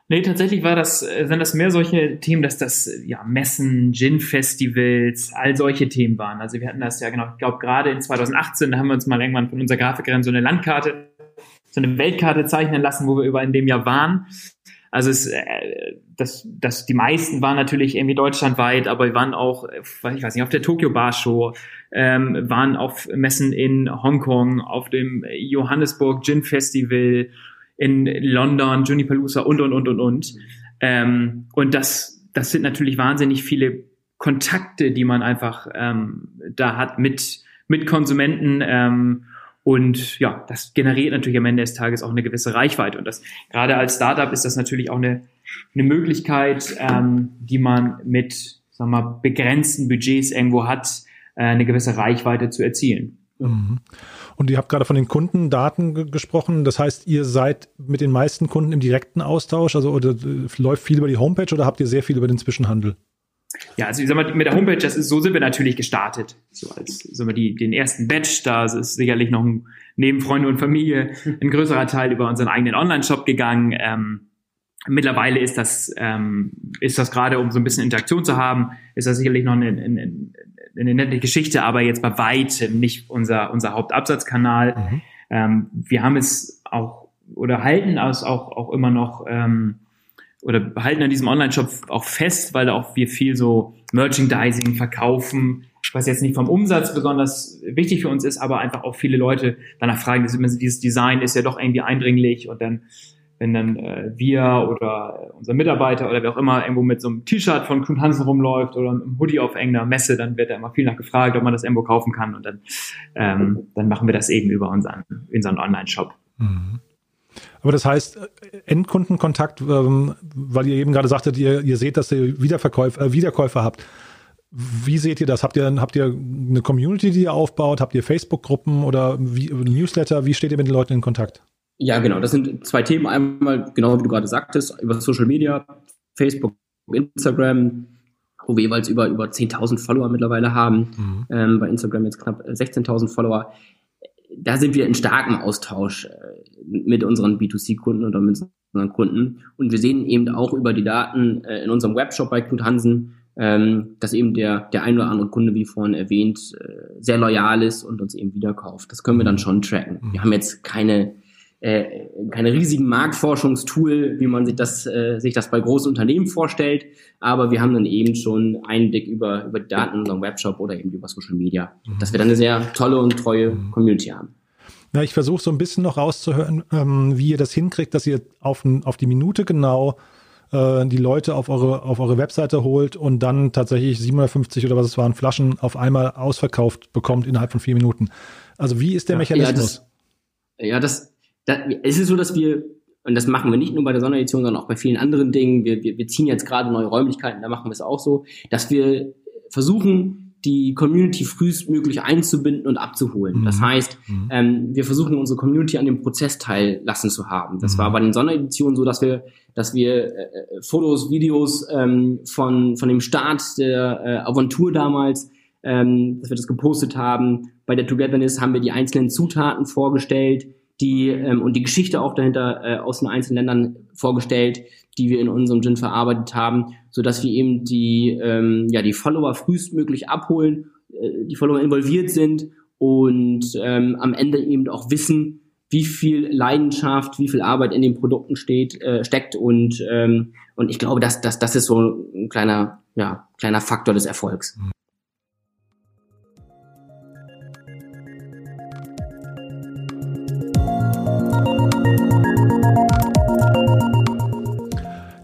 Nee, tatsächlich war das, äh, sind das mehr solche Themen, dass das ja Messen, Gin-Festivals, all solche Themen waren. Also wir hatten das ja genau, ich glaube gerade in 2018, da haben wir uns mal irgendwann von unserer Grafikerin so eine Landkarte, so eine Weltkarte zeichnen lassen, wo wir über in dem Jahr waren. Also es, äh, das, das, die meisten waren natürlich irgendwie deutschlandweit, aber wir waren auch, äh, ich weiß nicht, auf der Tokyo Bar Show, ähm, waren auf Messen in Hongkong, auf dem Johannesburg Gin Festival in London, Junipalooza und, und, und, und, und. Ähm, und das, das sind natürlich wahnsinnig viele Kontakte, die man einfach ähm, da hat mit, mit Konsumenten. Ähm, und ja, das generiert natürlich am Ende des Tages auch eine gewisse Reichweite. Und das gerade als Startup ist das natürlich auch eine, eine Möglichkeit, ähm, die man mit sagen wir mal, begrenzten Budgets irgendwo hat, äh, eine gewisse Reichweite zu erzielen. Mhm. Und ihr habt gerade von den Kundendaten gesprochen. Das heißt, ihr seid mit den meisten Kunden im direkten Austausch, also oder äh, läuft viel über die Homepage oder habt ihr sehr viel über den Zwischenhandel? Ja, also ich sag mal, mit der Homepage, das ist, so sind wir natürlich gestartet. So als sagen wir, die, den ersten Batch, da ist sicherlich noch ein, neben Freunde und Familie ein größerer Teil über unseren eigenen Online-Shop gegangen. Ähm, Mittlerweile ist das, ähm, ist das gerade, um so ein bisschen Interaktion zu haben, ist das sicherlich noch eine, eine, eine nette Geschichte, aber jetzt bei weitem nicht unser, unser Hauptabsatzkanal. Mhm. Ähm, wir haben es auch oder halten es auch, auch immer noch ähm, oder halten an diesem Online-Shop auch fest, weil auch wir viel so Merchandising verkaufen, was jetzt nicht vom Umsatz besonders wichtig für uns ist, aber einfach auch viele Leute danach fragen, dieses Design ist ja doch irgendwie eindringlich und dann wenn dann äh, wir oder unser Mitarbeiter oder wer auch immer irgendwo mit so einem T-Shirt von Knut Hansen rumläuft oder einem Hoodie auf irgendeiner Messe, dann wird da immer viel nach gefragt, ob man das irgendwo kaufen kann und dann, ähm, dann machen wir das eben über unseren, unseren Online-Shop. Mhm. Aber das heißt, Endkundenkontakt, ähm, weil ihr eben gerade sagtet, ihr, ihr seht, dass ihr Wiederverkäufer, äh, Wiederkäufer habt. Wie seht ihr das? Habt ihr, habt ihr eine Community, die ihr aufbaut? Habt ihr Facebook-Gruppen oder wie, Newsletter? Wie steht ihr mit den Leuten in Kontakt? Ja, genau. Das sind zwei Themen. Einmal, genau wie du gerade sagtest, über Social Media, Facebook, Instagram, wo wir jeweils über, über 10.000 Follower mittlerweile haben. Mhm. Ähm, bei Instagram jetzt knapp 16.000 Follower. Da sind wir in starkem Austausch äh, mit unseren B2C-Kunden oder mit unseren Kunden. Und wir sehen eben auch über die Daten äh, in unserem Webshop bei Knut Hansen, ähm, dass eben der, der ein oder andere Kunde, wie vorhin erwähnt, äh, sehr loyal ist und uns eben wieder kauft. Das können wir dann schon tracken. Mhm. Wir haben jetzt keine äh, keine riesigen Marktforschungstool, wie man sich das, äh, sich das bei großen Unternehmen vorstellt, aber wir haben dann eben schon Einblick über, über die Daten in unserem Webshop oder eben über Social Media, mhm. dass wir dann eine sehr tolle und treue mhm. Community haben. Na, ich versuche so ein bisschen noch rauszuhören, ähm, wie ihr das hinkriegt, dass ihr auf, auf die Minute genau äh, die Leute auf eure, auf eure Webseite holt und dann tatsächlich 750 oder was es waren, Flaschen auf einmal ausverkauft bekommt innerhalb von vier Minuten. Also wie ist der ja, Mechanismus? Ja, das, ja, das da, es ist so, dass wir, und das machen wir nicht nur bei der Sonderedition, sondern auch bei vielen anderen Dingen, wir, wir, wir ziehen jetzt gerade neue Räumlichkeiten, da machen wir es auch so, dass wir versuchen, die Community frühestmöglich einzubinden und abzuholen. Mhm. Das heißt, mhm. ähm, wir versuchen unsere Community an dem Prozess teillassen zu haben. Das mhm. war bei den Sondereditionen so, dass wir, dass wir äh, Fotos, Videos ähm, von von dem Start der äh, Aventur damals, ähm, dass wir das gepostet haben. Bei der Togetherness haben wir die einzelnen Zutaten vorgestellt die ähm, und die Geschichte auch dahinter äh, aus den einzelnen Ländern vorgestellt, die wir in unserem Gin verarbeitet haben, so dass wir eben die ähm, ja die Follower frühestmöglich abholen, äh, die Follower involviert sind und ähm, am Ende eben auch wissen, wie viel Leidenschaft, wie viel Arbeit in den Produkten steht, äh, steckt und ähm, und ich glaube, dass das das ist so ein kleiner ja kleiner Faktor des Erfolgs. Mhm.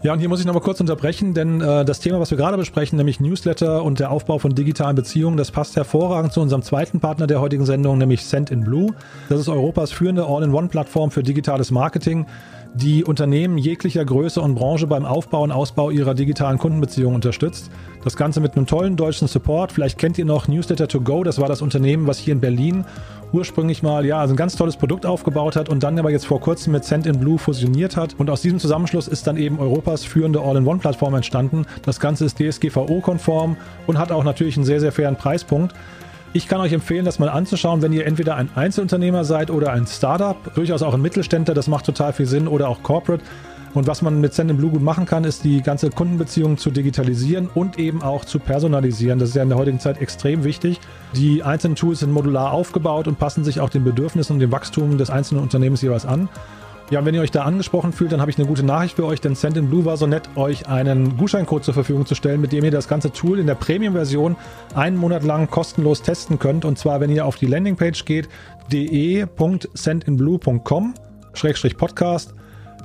Ja, und hier muss ich noch mal kurz unterbrechen, denn äh, das Thema, was wir gerade besprechen, nämlich Newsletter und der Aufbau von digitalen Beziehungen, das passt hervorragend zu unserem zweiten Partner der heutigen Sendung, nämlich Send in Blue. Das ist Europas führende All-in-One-Plattform für digitales Marketing, die Unternehmen jeglicher Größe und Branche beim Aufbau und Ausbau ihrer digitalen Kundenbeziehungen unterstützt. Das Ganze mit einem tollen deutschen Support. Vielleicht kennt ihr noch Newsletter to Go. Das war das Unternehmen, was hier in Berlin ursprünglich mal ja also ein ganz tolles Produkt aufgebaut hat und dann aber jetzt vor kurzem mit Send in Blue fusioniert hat. Und aus diesem Zusammenschluss ist dann eben Europas führende All-in-One-Plattform entstanden. Das Ganze ist DSGVO-konform und hat auch natürlich einen sehr, sehr fairen Preispunkt. Ich kann euch empfehlen, das mal anzuschauen, wenn ihr entweder ein Einzelunternehmer seid oder ein Startup, durchaus auch ein Mittelständler, das macht total viel Sinn, oder auch Corporate. Und was man mit Send Blue gut machen kann, ist die ganze Kundenbeziehung zu digitalisieren und eben auch zu personalisieren. Das ist ja in der heutigen Zeit extrem wichtig. Die einzelnen Tools sind modular aufgebaut und passen sich auch den Bedürfnissen und dem Wachstum des einzelnen Unternehmens jeweils an. Ja, wenn ihr euch da angesprochen fühlt, dann habe ich eine gute Nachricht für euch, denn Send in Blue war so nett, euch einen Gutscheincode zur Verfügung zu stellen, mit dem ihr das ganze Tool in der Premium-Version einen Monat lang kostenlos testen könnt. Und zwar, wenn ihr auf die Landingpage geht, de.sendinblue.com Podcast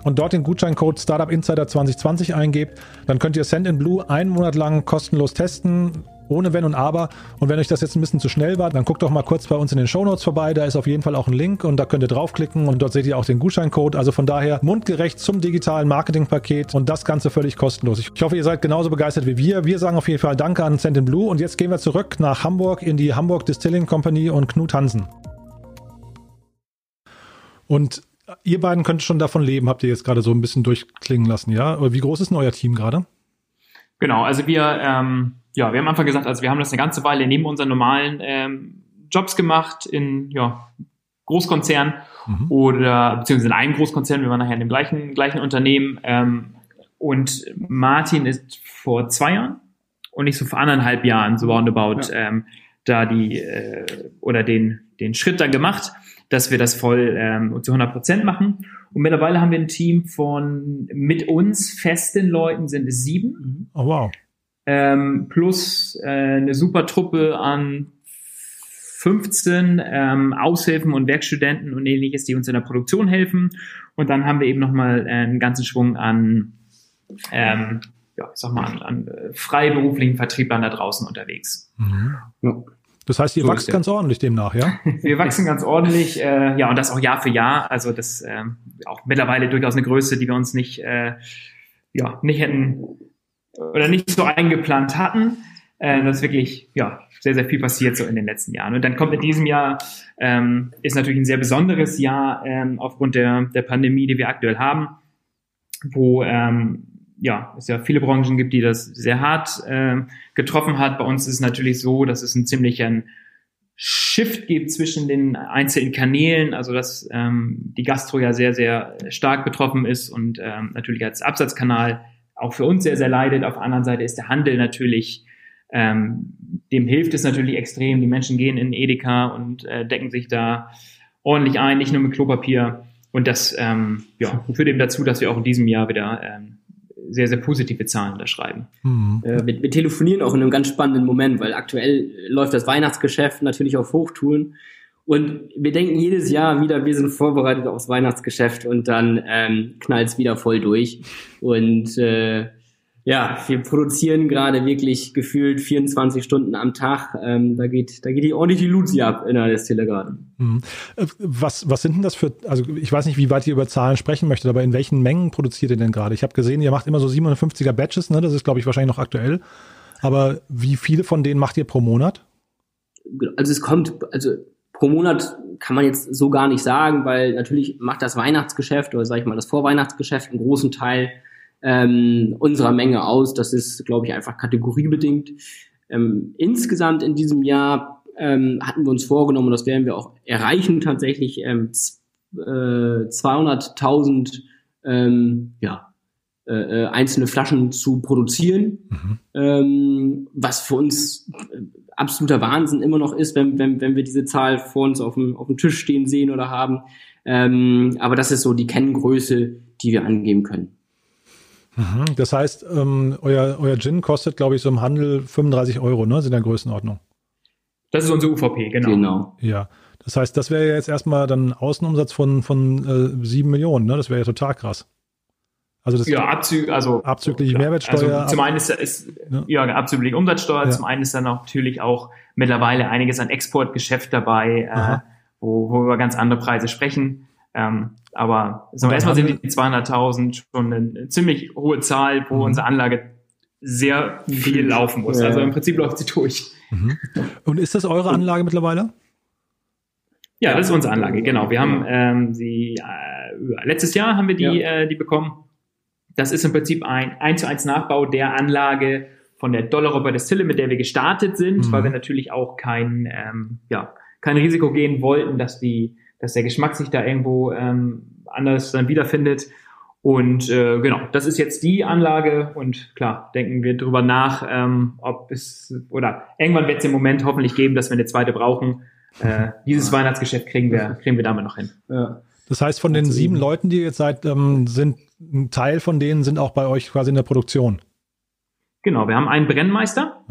und dort den Gutscheincode Startup Insider 2020 eingebt, dann könnt ihr Send in Blue einen Monat lang kostenlos testen ohne Wenn und Aber. Und wenn euch das jetzt ein bisschen zu schnell war, dann guckt doch mal kurz bei uns in den Shownotes vorbei. Da ist auf jeden Fall auch ein Link und da könnt ihr draufklicken und dort seht ihr auch den Gutscheincode. Also von daher mundgerecht zum digitalen Marketingpaket und das Ganze völlig kostenlos. Ich hoffe, ihr seid genauso begeistert wie wir. Wir sagen auf jeden Fall Danke an in Blue und jetzt gehen wir zurück nach Hamburg in die Hamburg Distilling Company und Knut Hansen. Und ihr beiden könnt schon davon leben, habt ihr jetzt gerade so ein bisschen durchklingen lassen, ja? Wie groß ist denn euer Team gerade? Genau, also wir ähm, ja, wir haben einfach gesagt, also wir haben das eine ganze Weile neben unseren normalen ähm, Jobs gemacht in ja, Großkonzernen mhm. oder beziehungsweise in einem Großkonzern, wir waren nachher in dem gleichen, gleichen Unternehmen, ähm, und Martin ist vor zwei Jahren und nicht so vor anderthalb Jahren, so roundabout, ja. ähm, da die äh, oder den, den Schritt dann gemacht, dass wir das voll ähm, zu 100 Prozent machen. Und mittlerweile haben wir ein Team von mit uns festen Leuten sind es sieben. Oh wow. Ähm, plus äh, eine super Truppe an 15 ähm, Aushilfen und Werkstudenten und ähnliches, die uns in der Produktion helfen. Und dann haben wir eben nochmal äh, einen ganzen Schwung an, ähm, ja, ich sag mal, an, an äh, freiberuflichen Vertrieblern da draußen unterwegs. Mhm. Ja. Das heißt, ihr so wachst ganz ordentlich demnach, ja? *laughs* Wir wachsen ganz ordentlich, äh, ja, und das auch Jahr für Jahr. Also das äh, auch mittlerweile durchaus eine Größe, die wir uns nicht, äh, ja, nicht hätten oder nicht so eingeplant hatten. Äh, das ist wirklich, ja, sehr, sehr viel passiert so in den letzten Jahren. Und dann kommt in diesem Jahr, ähm, ist natürlich ein sehr besonderes Jahr ähm, aufgrund der, der Pandemie, die wir aktuell haben, wo ähm, ja, es ja viele Branchen gibt, die das sehr hart äh, getroffen hat. Bei uns ist es natürlich so, dass es einen ziemlichen Shift gibt zwischen den einzelnen Kanälen, also dass ähm, die Gastro ja sehr, sehr stark betroffen ist und ähm, natürlich als Absatzkanal auch für uns sehr, sehr leidet. Auf der anderen Seite ist der Handel natürlich ähm, dem hilft es natürlich extrem. Die Menschen gehen in Edeka und äh, decken sich da ordentlich ein, nicht nur mit Klopapier. Und das ähm, ja, führt eben dazu, dass wir auch in diesem Jahr wieder ähm, sehr, sehr positive Zahlen unterschreiben. Mhm. Äh, wir, wir, telefonieren auch in einem ganz spannenden Moment, weil aktuell läuft das Weihnachtsgeschäft natürlich auf Hochtouren. Und wir denken jedes Jahr wieder, wir sind vorbereitet aufs Weihnachtsgeschäft und dann ähm, knallt es wieder voll durch. Und äh, ja, wir produzieren gerade wirklich gefühlt 24 Stunden am Tag. Ähm, da geht, da geht die ordentlich die Luzi ab in der Destille gerade. Mhm. Äh, was, was sind denn das für, also ich weiß nicht, wie weit ihr über Zahlen sprechen möchtet, aber in welchen Mengen produziert ihr denn gerade? Ich habe gesehen, ihr macht immer so 750er Batches, ne? Das ist, glaube ich, wahrscheinlich noch aktuell. Aber wie viele von denen macht ihr pro Monat? Also es kommt, also pro Monat kann man jetzt so gar nicht sagen, weil natürlich macht das Weihnachtsgeschäft oder sage ich mal das Vorweihnachtsgeschäft einen großen Teil ähm, unserer Menge aus. Das ist, glaube ich, einfach kategoriebedingt. Ähm, insgesamt in diesem Jahr ähm, hatten wir uns vorgenommen, und das werden wir auch erreichen, tatsächlich ähm, äh, 200.000 ähm, ja, äh, äh, einzelne Flaschen zu produzieren, mhm. ähm, was für uns äh, absoluter Wahnsinn immer noch ist, wenn, wenn, wenn wir diese Zahl vor uns auf dem, auf dem Tisch stehen sehen oder haben. Ähm, aber das ist so die Kenngröße, die wir angeben können. Mhm. Das heißt, ähm, euer, euer Gin kostet, glaube ich, so im Handel 35 Euro, ne? in der Größenordnung. Das ist unsere UVP, genau. Genau. Ja. Das heißt, das wäre ja jetzt erstmal dann ein Außenumsatz von, von äh, 7 Millionen, ne? Das wäre ja total krass. Also das ja, abzü also, abzüglich ja, Mehrwertsteuer. Also zum einen ist, ist ja. ja abzüglich Umsatzsteuer, ja. zum einen ist dann natürlich auch mittlerweile einiges an Exportgeschäft dabei, äh, wo, wo wir über ganz andere Preise sprechen. Ähm, aber so erstmal sind die 200.000 schon eine ziemlich hohe Zahl, wo mhm. unsere Anlage sehr viel laufen muss. Also im Prinzip läuft sie durch. Mhm. Und ist das eure Anlage mittlerweile? Ja, das ist unsere Anlage, genau. Wir haben ähm, sie äh, letztes Jahr haben wir die, ja. äh, die bekommen. Das ist im Prinzip ein 1 zu 1 Nachbau der Anlage von der Dollar Distille, mit der wir gestartet sind, mhm. weil wir natürlich auch kein, ähm, ja, kein Risiko gehen wollten, dass die dass der Geschmack sich da irgendwo ähm, anders dann wiederfindet. Und äh, genau, das ist jetzt die Anlage und klar, denken wir drüber nach, ähm, ob es oder irgendwann wird es im Moment hoffentlich geben, dass wir eine zweite brauchen. Äh, dieses. Weihnachtsgeschäft kriegen wir, kriegen wir damit noch hin. Ja. Das heißt, von den sieben Leuten, die ihr jetzt seid, ähm, sind ein Teil von denen sind auch bei euch quasi in der Produktion. Genau, wir haben einen Brennmeister,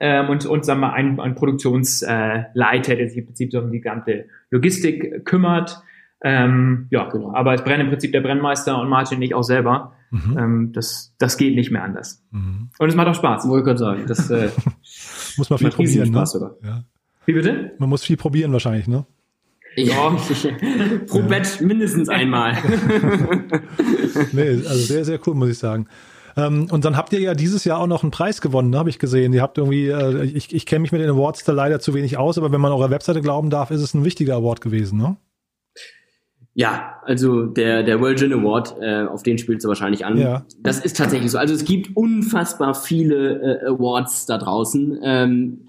ähm, und, und sagen wir, ein, ein Produktionsleiter, der sich im Prinzip so um die gesamte Logistik kümmert. Ähm, ja, genau. Aber es brennt im Prinzip der Brennmeister und Martin und ich auch selber. Mhm. Ähm, das, das geht nicht mehr anders. Mhm. Und es macht auch Spaß. Wollte ich gerade sagen. Das äh, *laughs* muss man viel probieren. Ne? Spaß, ne? Ja. Wie bitte? Man muss viel probieren wahrscheinlich, ne? Ja, *laughs* pro ja. Bett mindestens einmal. *laughs* nee, also sehr, sehr cool, muss ich sagen. Ähm, und dann habt ihr ja dieses Jahr auch noch einen Preis gewonnen, ne, habe ich gesehen. Ihr habt irgendwie, äh, ich, ich kenne mich mit den Awards da leider zu wenig aus, aber wenn man eurer Webseite glauben darf, ist es ein wichtiger Award gewesen, ne? Ja, also der, der World Gin Award, äh, auf den spielst du wahrscheinlich an. Ja. Das ist tatsächlich so. Also es gibt unfassbar viele äh, Awards da draußen, ähm,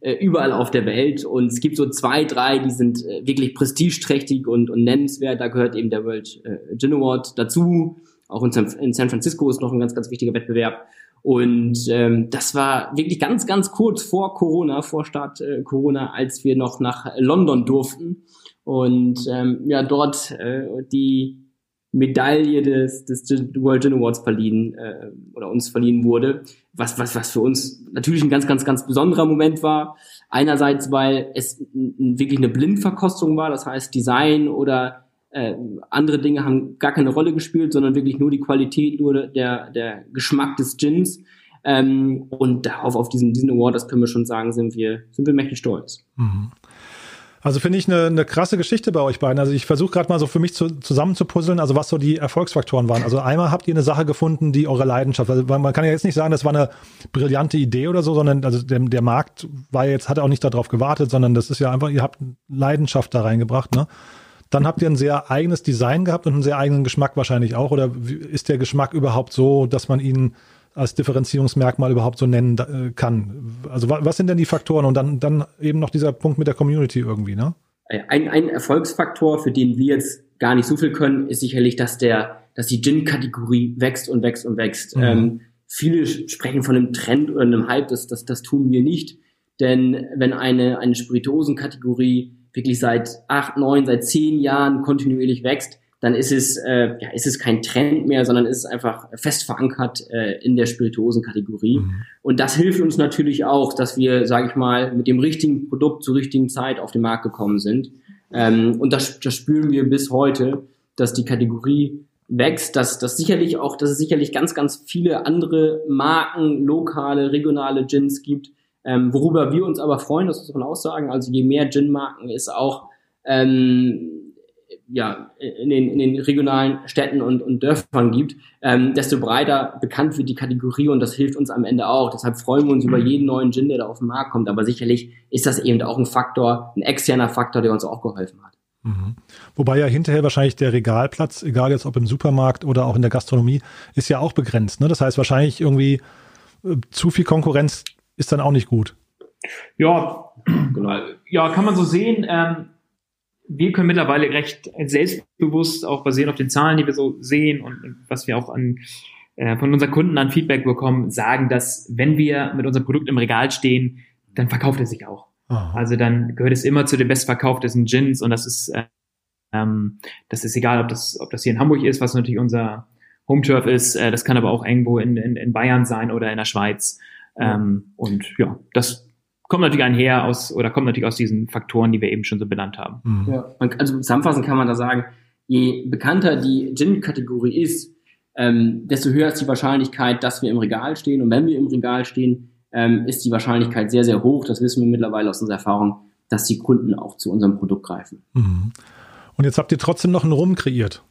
äh, überall auf der Welt. Und es gibt so zwei, drei, die sind äh, wirklich prestigeträchtig und, und nennenswert. Da gehört eben der World äh, Gin Award dazu. Auch in San, in San Francisco ist noch ein ganz, ganz wichtiger Wettbewerb. Und ähm, das war wirklich ganz, ganz kurz vor Corona, vor Start äh, Corona, als wir noch nach London durften und ähm, ja dort äh, die Medaille des, des World Gin Awards verliehen äh, oder uns verliehen wurde, was, was, was für uns natürlich ein ganz, ganz, ganz besonderer Moment war. Einerseits, weil es wirklich eine Blindverkostung war, das heißt Design oder äh, andere Dinge haben gar keine Rolle gespielt, sondern wirklich nur die Qualität, nur der, der Geschmack des Gins. Ähm, und darauf, auf diesen, diesen Award, das können wir schon sagen, sind wir, sind wir mächtig stolz. Mhm. Also finde ich eine, eine krasse Geschichte bei euch beiden. Also ich versuche gerade mal so für mich zu, zusammen zu puzzeln, also was so die Erfolgsfaktoren waren. Also einmal habt ihr eine Sache gefunden, die eure Leidenschaft, also man kann ja jetzt nicht sagen, das war eine brillante Idee oder so, sondern also der, der Markt war jetzt, hat auch nicht darauf gewartet, sondern das ist ja einfach, ihr habt Leidenschaft da reingebracht, ne? Dann habt ihr ein sehr eigenes Design gehabt und einen sehr eigenen Geschmack wahrscheinlich auch. Oder ist der Geschmack überhaupt so, dass man ihn als Differenzierungsmerkmal überhaupt so nennen äh, kann? Also was sind denn die Faktoren? Und dann, dann eben noch dieser Punkt mit der Community irgendwie, ne? Ein, ein Erfolgsfaktor, für den wir jetzt gar nicht so viel können, ist sicherlich, dass der, dass die Gin-Kategorie wächst und wächst und wächst. Mhm. Ähm, viele sprechen von einem Trend oder einem Hype, das, das, das tun wir nicht. Denn wenn eine, eine Spirituosenkategorie wirklich seit acht, neun, seit zehn Jahren kontinuierlich wächst, dann ist es, äh, ja, ist es kein Trend mehr, sondern ist es einfach fest verankert äh, in der Spirituosenkategorie. Mhm. Und das hilft uns natürlich auch, dass wir, sage ich mal, mit dem richtigen Produkt zur richtigen Zeit auf den Markt gekommen sind. Ähm, und das, das spüren wir bis heute, dass die Kategorie wächst, dass das sicherlich auch, dass es sicherlich ganz, ganz viele andere Marken, lokale, regionale Gins gibt, ähm, worüber wir uns aber freuen, das muss man auch sagen. Also je mehr Gin-Marken es auch ähm, ja, in, den, in den regionalen Städten und, und Dörfern gibt, ähm, desto breiter bekannt wird die Kategorie und das hilft uns am Ende auch. Deshalb freuen wir uns über jeden neuen Gin, der da auf den Markt kommt. Aber sicherlich ist das eben auch ein Faktor, ein externer Faktor, der uns auch geholfen hat. Mhm. Wobei ja hinterher wahrscheinlich der Regalplatz, egal jetzt ob im Supermarkt oder auch in der Gastronomie, ist ja auch begrenzt. Ne? Das heißt wahrscheinlich irgendwie äh, zu viel Konkurrenz ist dann auch nicht gut. Ja, *clears throat* genau. Ja, kann man so sehen. Ähm, wir können mittlerweile recht selbstbewusst, auch basierend auf den Zahlen, die wir so sehen und, und was wir auch an, äh, von unseren Kunden an Feedback bekommen, sagen, dass wenn wir mit unserem Produkt im Regal stehen, dann verkauft er sich auch. Aha. Also dann gehört es immer zu den bestverkauftesten Gins und das ist, äh, ähm, das ist egal, ob das, ob das hier in Hamburg ist, was natürlich unser Home Turf ist, äh, das kann aber auch irgendwo in, in, in Bayern sein oder in der Schweiz. Ähm, und ja, das kommt natürlich einher aus oder kommt natürlich aus diesen Faktoren, die wir eben schon so benannt haben. Mhm. Ja, also zusammenfassend kann man da sagen, je bekannter die Gin-Kategorie ist, ähm, desto höher ist die Wahrscheinlichkeit, dass wir im Regal stehen. Und wenn wir im Regal stehen, ähm, ist die Wahrscheinlichkeit sehr, sehr hoch. Das wissen wir mittlerweile aus unserer Erfahrung, dass die Kunden auch zu unserem Produkt greifen. Mhm. Und jetzt habt ihr trotzdem noch einen Rum kreiert.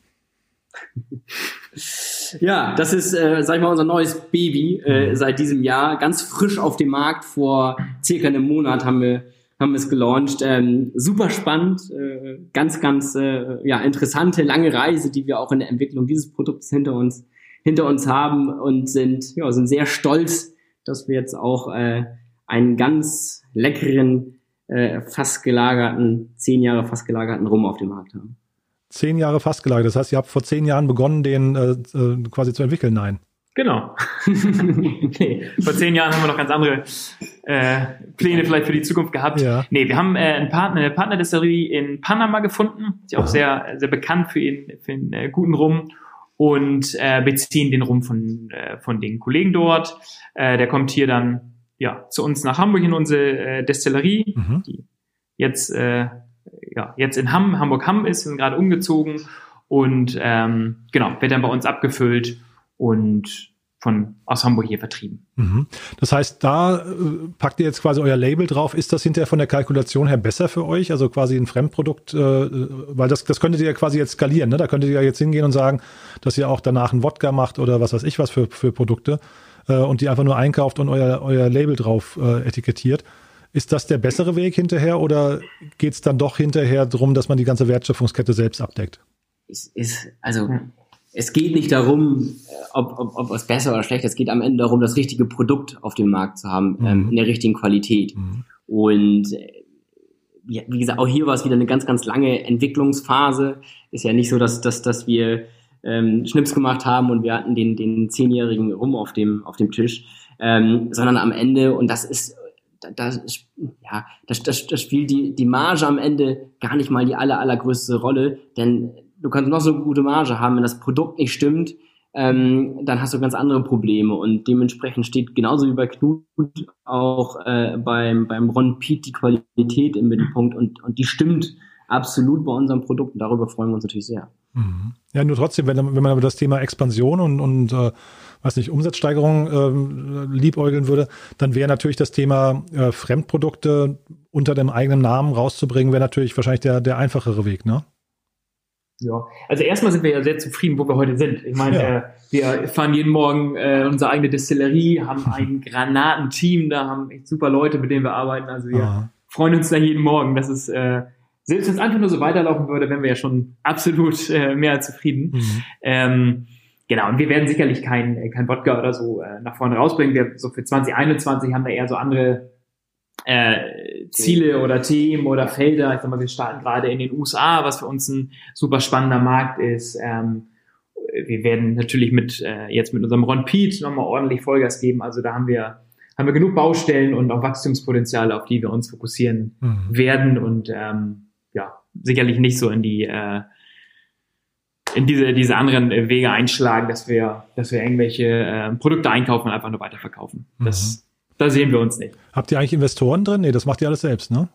*laughs* Ja, das ist, äh, sag ich mal, unser neues Baby äh, seit diesem Jahr. Ganz frisch auf dem Markt. Vor circa einem Monat haben wir haben wir es gelauncht. Ähm, super spannend, äh, ganz, ganz äh, ja, interessante, lange Reise, die wir auch in der Entwicklung dieses Produkts hinter uns, hinter uns haben und sind, ja, sind sehr stolz, dass wir jetzt auch äh, einen ganz leckeren, äh, fast gelagerten, zehn Jahre fast gelagerten Rum auf dem Markt haben zehn Jahre fast gelagert. Das heißt, ihr habt vor zehn Jahren begonnen, den äh, äh quasi zu entwickeln. Nein. Genau. *laughs* nee, vor zehn Jahren haben wir noch ganz andere äh, Pläne vielleicht für die Zukunft gehabt. Ja. Nee, wir haben äh, einen Partner, eine Partnerdestillerie in Panama gefunden, die auch sehr, sehr bekannt für ihn, für einen äh, guten Rum und äh, beziehen den Rum von, äh, von den Kollegen dort. Äh, der kommt hier dann ja zu uns nach Hamburg in unsere äh, Destillerie, mhm. die jetzt äh, ja, jetzt in Hamm, Hamburg-Hamm ist, sind gerade umgezogen und ähm, genau, wird dann bei uns abgefüllt und von aus Hamburg hier vertrieben. Mhm. Das heißt, da äh, packt ihr jetzt quasi euer Label drauf. Ist das hinterher von der Kalkulation her besser für euch? Also quasi ein Fremdprodukt, äh, weil das, das könntet ihr ja quasi jetzt skalieren. Ne? Da könntet ihr ja jetzt hingehen und sagen, dass ihr auch danach einen Wodka macht oder was weiß ich was für, für Produkte äh, und die einfach nur einkauft und euer, euer Label drauf äh, etikettiert. Ist das der bessere Weg hinterher oder geht es dann doch hinterher darum, dass man die ganze Wertschöpfungskette selbst abdeckt? Es ist, also es geht nicht darum, ob, ob, ob es besser oder schlechter ist. Es geht am Ende darum, das richtige Produkt auf dem Markt zu haben, mhm. ähm, in der richtigen Qualität. Mhm. Und äh, wie gesagt, auch hier war es wieder eine ganz, ganz lange Entwicklungsphase. Ist ja nicht so, dass, dass, dass wir ähm, Schnips gemacht haben und wir hatten den, den zehnjährigen Rum auf dem, auf dem Tisch, ähm, sondern am Ende, und das ist, das, ja, das, das, das spielt die, die Marge am Ende gar nicht mal die aller, allergrößte Rolle, denn du kannst noch so eine gute Marge haben, wenn das Produkt nicht stimmt, ähm, dann hast du ganz andere Probleme und dementsprechend steht genauso wie bei Knut auch äh, beim, beim Ron Piet die Qualität im Mittelpunkt und, und die stimmt absolut bei unserem Produkt und darüber freuen wir uns natürlich sehr. Mhm. Ja, nur trotzdem, wenn, wenn man über das Thema Expansion und, und äh, weiß nicht, Umsatzsteigerung äh, liebäugeln würde, dann wäre natürlich das Thema äh, Fremdprodukte unter dem eigenen Namen rauszubringen, wäre natürlich wahrscheinlich der, der einfachere Weg, ne? Ja, also erstmal sind wir ja sehr zufrieden, wo wir heute sind. Ich meine, ja. äh, wir fahren jeden Morgen äh, unsere eigene Destillerie, haben *laughs* ein Granatenteam, da haben echt super Leute, mit denen wir arbeiten. Also wir Aha. freuen uns da jeden Morgen. Das ist äh, selbst wenn es einfach nur so weiterlaufen würde, wären wir ja schon absolut äh, mehr als zufrieden. Mhm. Ähm, genau, und wir werden sicherlich kein, kein Wodka oder so äh, nach vorne rausbringen. Wir so für 2021 haben wir eher so andere äh, Ziele oder Themen oder Felder. Ich sag mal, wir starten gerade in den USA, was für uns ein super spannender Markt ist. Ähm, wir werden natürlich mit äh, jetzt mit unserem Ron Pete nochmal ordentlich Vollgas geben. Also da haben wir haben wir genug Baustellen und auch Wachstumspotenziale, auf die wir uns fokussieren mhm. werden und ähm, sicherlich nicht so in die äh, in diese, diese anderen Wege einschlagen, dass wir, dass wir irgendwelche äh, Produkte einkaufen und einfach nur weiterverkaufen. Das, mhm. da sehen wir uns nicht. Habt ihr eigentlich Investoren drin? Nee, das macht ihr alles selbst, ne?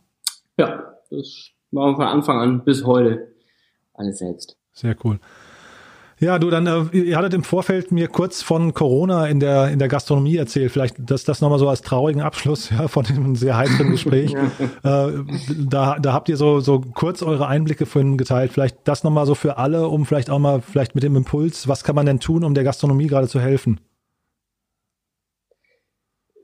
Ja, das machen wir von Anfang an bis heute alles selbst. Sehr cool. Ja, du, dann, äh, ihr hattet im Vorfeld mir kurz von Corona in der, in der Gastronomie erzählt. Vielleicht das, das nochmal so als traurigen Abschluss *laughs* ja, von dem sehr heiteren Gespräch. *laughs* ja. äh, da, da habt ihr so, so kurz eure Einblicke vorhin geteilt. Vielleicht das nochmal so für alle, um vielleicht auch mal vielleicht mit dem Impuls, was kann man denn tun, um der Gastronomie gerade zu helfen?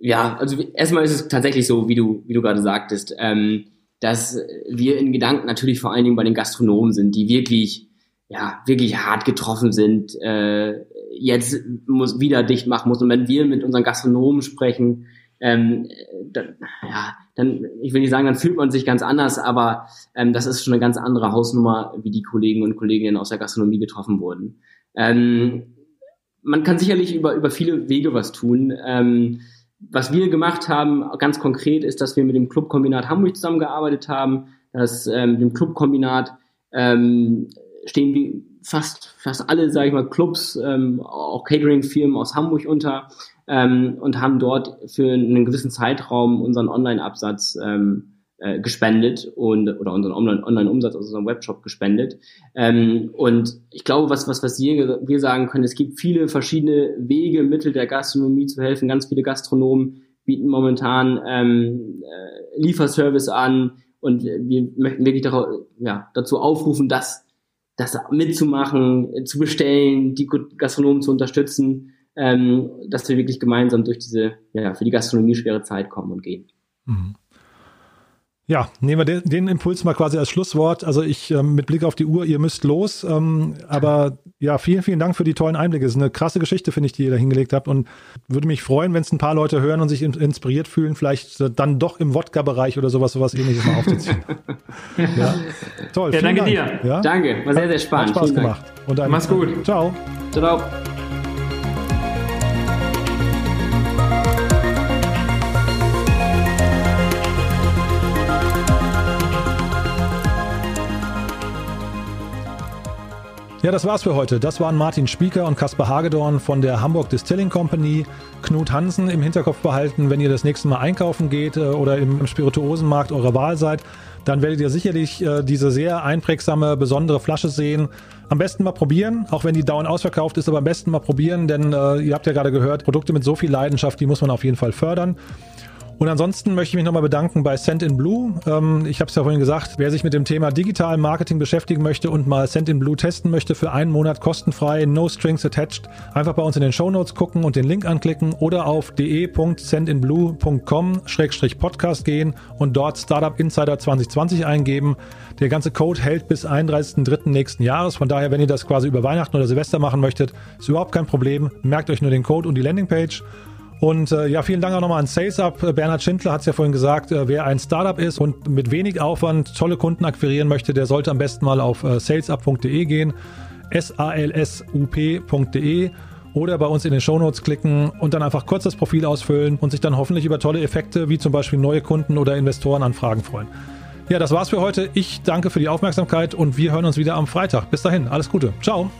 Ja, also erstmal ist es tatsächlich so, wie du, wie du gerade sagtest, ähm, dass wir in Gedanken natürlich vor allen Dingen bei den Gastronomen sind, die wirklich ja, wirklich hart getroffen sind, äh, jetzt muss wieder dicht machen muss. Und wenn wir mit unseren Gastronomen sprechen, ähm, dann, ja, dann, ich will nicht sagen, dann fühlt man sich ganz anders, aber ähm, das ist schon eine ganz andere Hausnummer, wie die Kollegen und Kolleginnen aus der Gastronomie getroffen wurden. Ähm, man kann sicherlich über, über viele Wege was tun. Ähm, was wir gemacht haben, ganz konkret, ist, dass wir mit dem Clubkombinat Hamburg zusammengearbeitet haben, dass ähm, dem Clubkombinat ähm, stehen wie fast, fast alle, sage ich mal, Clubs, ähm, auch Catering-Firmen aus Hamburg unter ähm, und haben dort für einen gewissen Zeitraum unseren Online-Absatz ähm, äh, gespendet und oder unseren Online-Umsatz aus unserem Webshop gespendet. Ähm, und ich glaube, was, was, was wir, wir sagen können, es gibt viele verschiedene Wege, Mittel der Gastronomie zu helfen. Ganz viele Gastronomen bieten momentan ähm, äh, Lieferservice an und wir möchten wirklich darauf, ja, dazu aufrufen, dass das mitzumachen, zu bestellen, die Gastronomen zu unterstützen, ähm, dass wir wirklich gemeinsam durch diese, ja, für die Gastronomie schwere Zeit kommen und gehen. Mhm. Ja, nehmen wir den, den, Impuls mal quasi als Schlusswort. Also ich ähm, mit Blick auf die Uhr, ihr müsst los. Ähm, aber ja, vielen, vielen Dank für die tollen Einblicke. Es ist eine krasse Geschichte, finde ich, die ihr da hingelegt habt. Und würde mich freuen, wenn es ein paar Leute hören und sich in, inspiriert fühlen, vielleicht äh, dann doch im Wodka-Bereich oder sowas, sowas ähnliches mal aufzuziehen. *laughs* ja. Toll. Ja, danke Dank. dir. Ja? Danke, war sehr, sehr spannend. Hat Spaß gemacht. Und Mach's gut. Ciao. Ciao. Ja, das war's für heute. Das waren Martin Spieker und Kaspar Hagedorn von der Hamburg Distilling Company. Knut Hansen im Hinterkopf behalten, wenn ihr das nächste Mal einkaufen geht äh, oder im Spirituosenmarkt eurer Wahl seid, dann werdet ihr sicherlich äh, diese sehr einprägsame, besondere Flasche sehen. Am besten mal probieren, auch wenn die dauernd ausverkauft ist, aber am besten mal probieren, denn äh, ihr habt ja gerade gehört, Produkte mit so viel Leidenschaft, die muss man auf jeden Fall fördern. Und ansonsten möchte ich mich nochmal bedanken bei Send in Blue. Ähm, ich habe es ja vorhin gesagt, wer sich mit dem Thema digitalen Marketing beschäftigen möchte und mal Send in Blue testen möchte für einen Monat kostenfrei, no strings attached, einfach bei uns in den Show Notes gucken und den Link anklicken oder auf de.sendinblue.com-podcast gehen und dort Startup Insider 2020 eingeben. Der ganze Code hält bis 31.03. nächsten Jahres. Von daher, wenn ihr das quasi über Weihnachten oder Silvester machen möchtet, ist überhaupt kein Problem. Merkt euch nur den Code und die Landingpage. Und äh, ja, vielen Dank auch nochmal an SalesUp. Bernhard Schindler hat es ja vorhin gesagt, äh, wer ein Startup ist und mit wenig Aufwand tolle Kunden akquirieren möchte, der sollte am besten mal auf äh, salsup.de gehen, salsup.de oder bei uns in den Shownotes klicken und dann einfach kurz das Profil ausfüllen und sich dann hoffentlich über tolle Effekte wie zum Beispiel neue Kunden oder Investorenanfragen freuen. Ja, das war's für heute. Ich danke für die Aufmerksamkeit und wir hören uns wieder am Freitag. Bis dahin, alles Gute. Ciao.